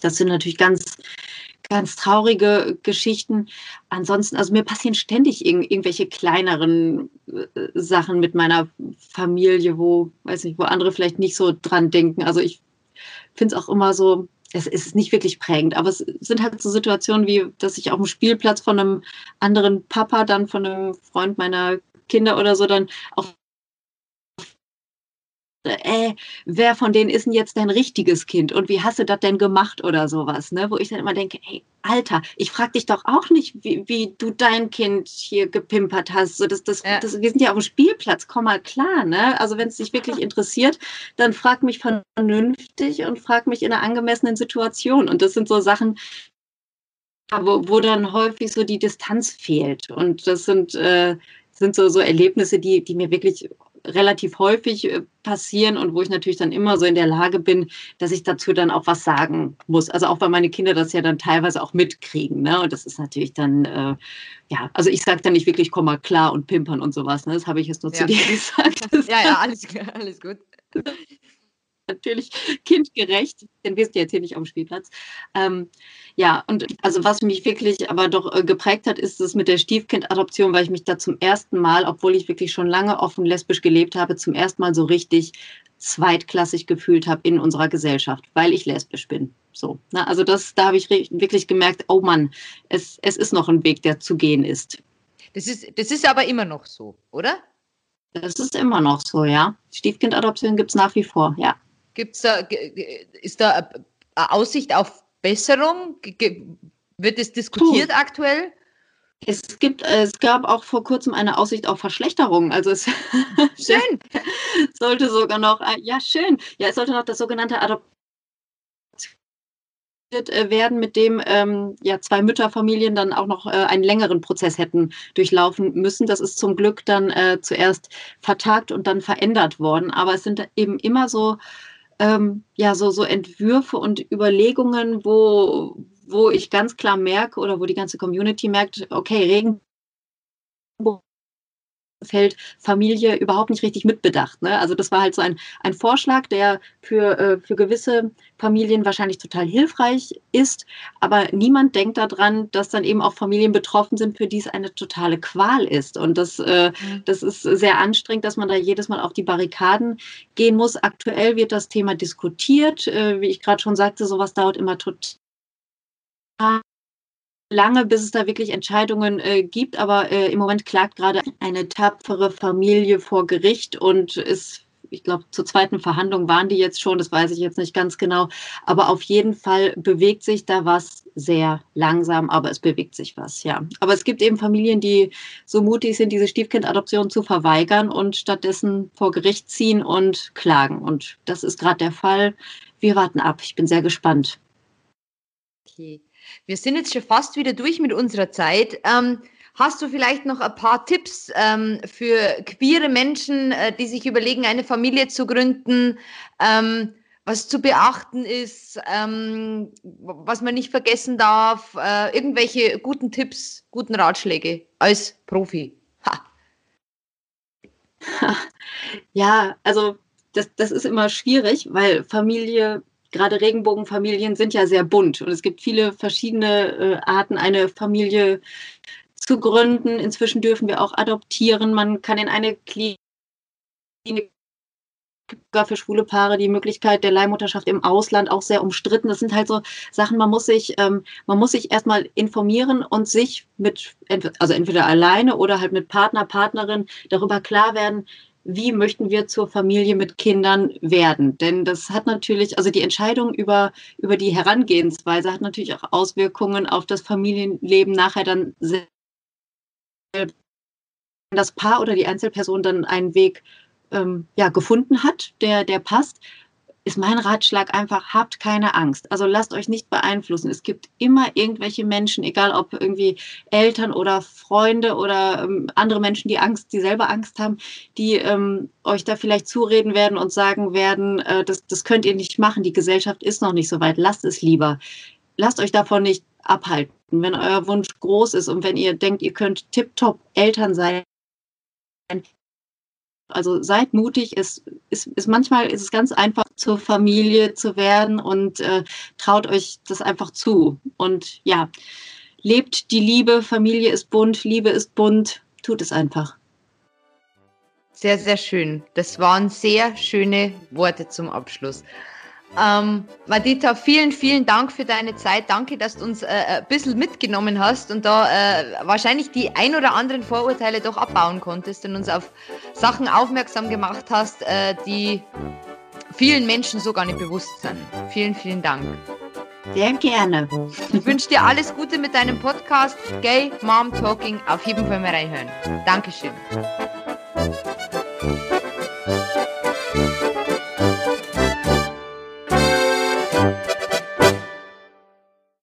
Das sind natürlich ganz, ganz traurige Geschichten. Ansonsten, also mir passieren ständig irg irgendwelche kleineren äh, Sachen mit meiner Familie, wo, weiß nicht, wo andere vielleicht nicht so dran denken. Also ich finde es auch immer so, es ist nicht wirklich prägend, aber es sind halt so Situationen wie, dass ich auf dem Spielplatz von einem anderen Papa, dann von einem Freund meiner Kinder oder so, dann auch äh, wer von denen ist denn jetzt dein richtiges Kind und wie hast du das denn gemacht oder sowas, ne? Wo ich dann immer denke, hey, Alter, ich frage dich doch auch nicht, wie, wie, du dein Kind hier gepimpert hast. So, das, das, ja. das, wir sind ja auf dem Spielplatz, komm mal klar, ne? Also wenn es dich wirklich interessiert, dann frag mich vernünftig und frag mich in einer angemessenen Situation. Und das sind so Sachen, wo, wo dann häufig so die Distanz fehlt. Und das sind, äh, sind so, so Erlebnisse, die, die mir wirklich relativ häufig äh, passieren und wo ich natürlich dann immer so in der Lage bin, dass ich dazu dann auch was sagen muss. Also auch weil meine Kinder das ja dann teilweise auch mitkriegen. Ne? Und das ist natürlich dann, äh, ja, also ich sage dann nicht wirklich, komm mal klar und pimpern und sowas. Ne? Das habe ich jetzt nur ja. zu dir gesagt. ja, ja, alles, alles gut. natürlich kindgerecht, denn wir sind ja jetzt hier nicht auf dem Spielplatz. Ähm, ja, und also was mich wirklich aber doch äh, geprägt hat, ist es mit der Stiefkindadoption, weil ich mich da zum ersten Mal, obwohl ich wirklich schon lange offen lesbisch gelebt habe, zum ersten Mal so richtig zweitklassig gefühlt habe in unserer Gesellschaft, weil ich lesbisch bin. So, ne? Also das, da habe ich wirklich gemerkt, oh Mann, es, es ist noch ein Weg, der zu gehen ist. Das ist, das ist aber immer noch so, oder? Das ist immer noch so, ja. Stiefkindadoption gibt es nach wie vor, ja. Gibt's da, ist da eine Aussicht auf Besserung? Wird es diskutiert Puh. aktuell? Es gibt, es gab auch vor kurzem eine Aussicht auf Verschlechterung. Also es schön sollte sogar noch, ja schön, ja es sollte noch das sogenannte Adoption äh, werden, mit dem ähm, ja zwei Mütterfamilien dann auch noch äh, einen längeren Prozess hätten durchlaufen müssen. Das ist zum Glück dann äh, zuerst vertagt und dann verändert worden. Aber es sind eben immer so ähm, ja, so, so Entwürfe und Überlegungen, wo, wo ich ganz klar merke oder wo die ganze Community merkt, okay, Regenbogen Feld Familie überhaupt nicht richtig mitbedacht. Ne? Also das war halt so ein, ein Vorschlag, der für, äh, für gewisse Familien wahrscheinlich total hilfreich ist, aber niemand denkt daran, dass dann eben auch Familien betroffen sind, für die es eine totale Qual ist. Und das, äh, mhm. das ist sehr anstrengend, dass man da jedes Mal auf die Barrikaden gehen muss. Aktuell wird das Thema diskutiert. Äh, wie ich gerade schon sagte, sowas dauert immer total lange, bis es da wirklich Entscheidungen äh, gibt. Aber äh, im Moment klagt gerade eine tapfere Familie vor Gericht und ist, ich glaube, zur zweiten Verhandlung waren die jetzt schon, das weiß ich jetzt nicht ganz genau. Aber auf jeden Fall bewegt sich da was sehr langsam, aber es bewegt sich was, ja. Aber es gibt eben Familien, die so mutig sind, diese Stiefkindadoption zu verweigern und stattdessen vor Gericht ziehen und klagen. Und das ist gerade der Fall. Wir warten ab. Ich bin sehr gespannt. Okay. Wir sind jetzt schon fast wieder durch mit unserer Zeit. Ähm, hast du vielleicht noch ein paar Tipps ähm, für queere Menschen, äh, die sich überlegen, eine Familie zu gründen? Ähm, was zu beachten ist, ähm, was man nicht vergessen darf, äh, irgendwelche guten Tipps, guten Ratschläge als Profi. Ha. Ja, also das, das ist immer schwierig, weil Familie gerade Regenbogenfamilien sind ja sehr bunt und es gibt viele verschiedene äh, Arten, eine Familie zu gründen. Inzwischen dürfen wir auch adoptieren. Man kann in eine Klinik für schwule Paare die Möglichkeit der Leihmutterschaft im Ausland auch sehr umstritten. Das sind halt so Sachen, man muss sich, ähm, man muss sich erstmal informieren und sich mit, also entweder alleine oder halt mit Partner, Partnerin darüber klar werden, wie möchten wir zur Familie mit Kindern werden? Denn das hat natürlich, also die Entscheidung über, über die Herangehensweise hat natürlich auch Auswirkungen auf das Familienleben nachher dann das Paar oder die Einzelperson dann einen Weg ähm, ja, gefunden hat, der, der passt, ist mein Ratschlag einfach, habt keine Angst. Also lasst euch nicht beeinflussen. Es gibt immer irgendwelche Menschen, egal ob irgendwie Eltern oder Freunde oder ähm, andere Menschen, die Angst, die selber Angst haben, die ähm, euch da vielleicht zureden werden und sagen werden, äh, das, das könnt ihr nicht machen, die Gesellschaft ist noch nicht so weit, lasst es lieber. Lasst euch davon nicht abhalten. Wenn euer Wunsch groß ist und wenn ihr denkt, ihr könnt tiptop Eltern sein, also seid mutig. Es ist, ist manchmal ist es ganz einfach, zur Familie zu werden und äh, traut euch das einfach zu. Und ja, lebt die Liebe. Familie ist bunt, Liebe ist bunt. Tut es einfach. Sehr, sehr schön. Das waren sehr schöne Worte zum Abschluss. Ähm, Madita, vielen, vielen Dank für deine Zeit. Danke, dass du uns äh, ein bisschen mitgenommen hast und da äh, wahrscheinlich die ein oder anderen Vorurteile doch abbauen konntest und uns auf Sachen aufmerksam gemacht hast, äh, die vielen Menschen so gar nicht bewusst sind. Vielen, vielen Dank. Sehr gerne. Ich wünsche dir alles Gute mit deinem Podcast Gay Mom Talking. Auf jeden Fall mal reinhören. Dankeschön.